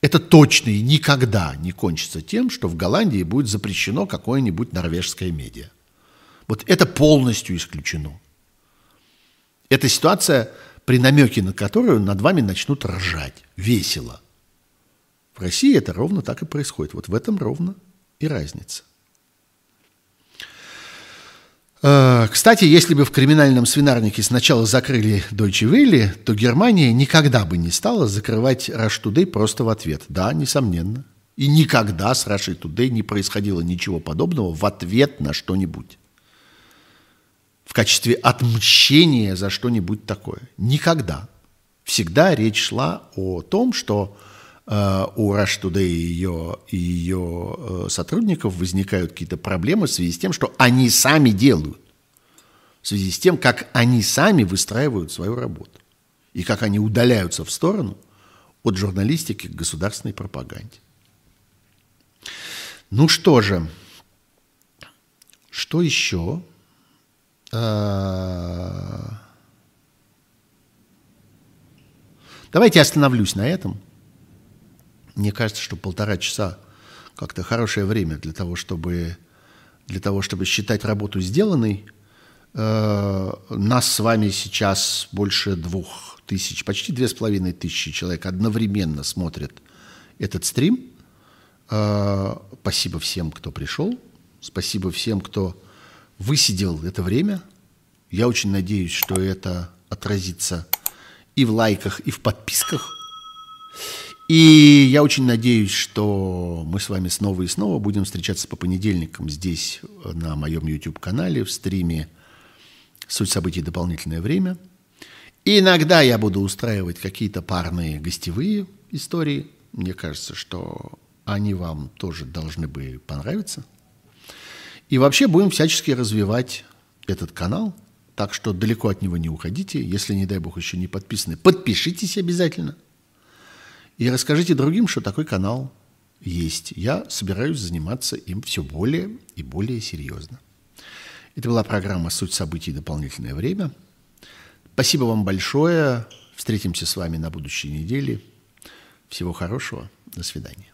Это точно и никогда не кончится тем, что в Голландии будет запрещено какое-нибудь норвежское медиа. Вот это полностью исключено. Это ситуация, при намеке на которую над вами начнут ржать. Весело. В России это ровно так и происходит. Вот в этом ровно и разница. Э, кстати, если бы в криминальном свинарнике сначала закрыли Deutsche Welle, то Германия никогда бы не стала закрывать Rush Today просто в ответ. Да, несомненно. И никогда с Russia Today не происходило ничего подобного в ответ на что-нибудь в качестве отмщения за что-нибудь такое. Никогда. Всегда речь шла о том, что у Rush Today и ее, и ее э, сотрудников возникают какие-то проблемы в связи с тем, что они сами делают. В связи с тем, как они сами выстраивают свою работу. И как они удаляются в сторону от журналистики к государственной пропаганде. Ну что же, что еще? А, давайте остановлюсь на этом. Мне кажется, что полтора часа как-то хорошее время для того, чтобы, для того, чтобы считать работу сделанной. А, нас с вами сейчас больше двух тысяч, почти две с половиной тысячи человек одновременно смотрят этот стрим. А, спасибо всем, кто пришел. Спасибо всем, кто высидел это время. Я очень надеюсь, что это отразится и в лайках, и в подписках. И я очень надеюсь, что мы с вами снова и снова будем встречаться по понедельникам здесь, на моем YouTube-канале, в стриме «Суть событий. Дополнительное время». И иногда я буду устраивать какие-то парные гостевые истории. Мне кажется, что они вам тоже должны бы понравиться. И вообще будем всячески развивать этот канал, так что далеко от него не уходите. Если, не дай бог, еще не подписаны, подпишитесь обязательно. И расскажите другим, что такой канал есть. Я собираюсь заниматься им все более и более серьезно. Это была программа «Суть событий. Дополнительное время». Спасибо вам большое. Встретимся с вами на будущей неделе. Всего хорошего. До свидания.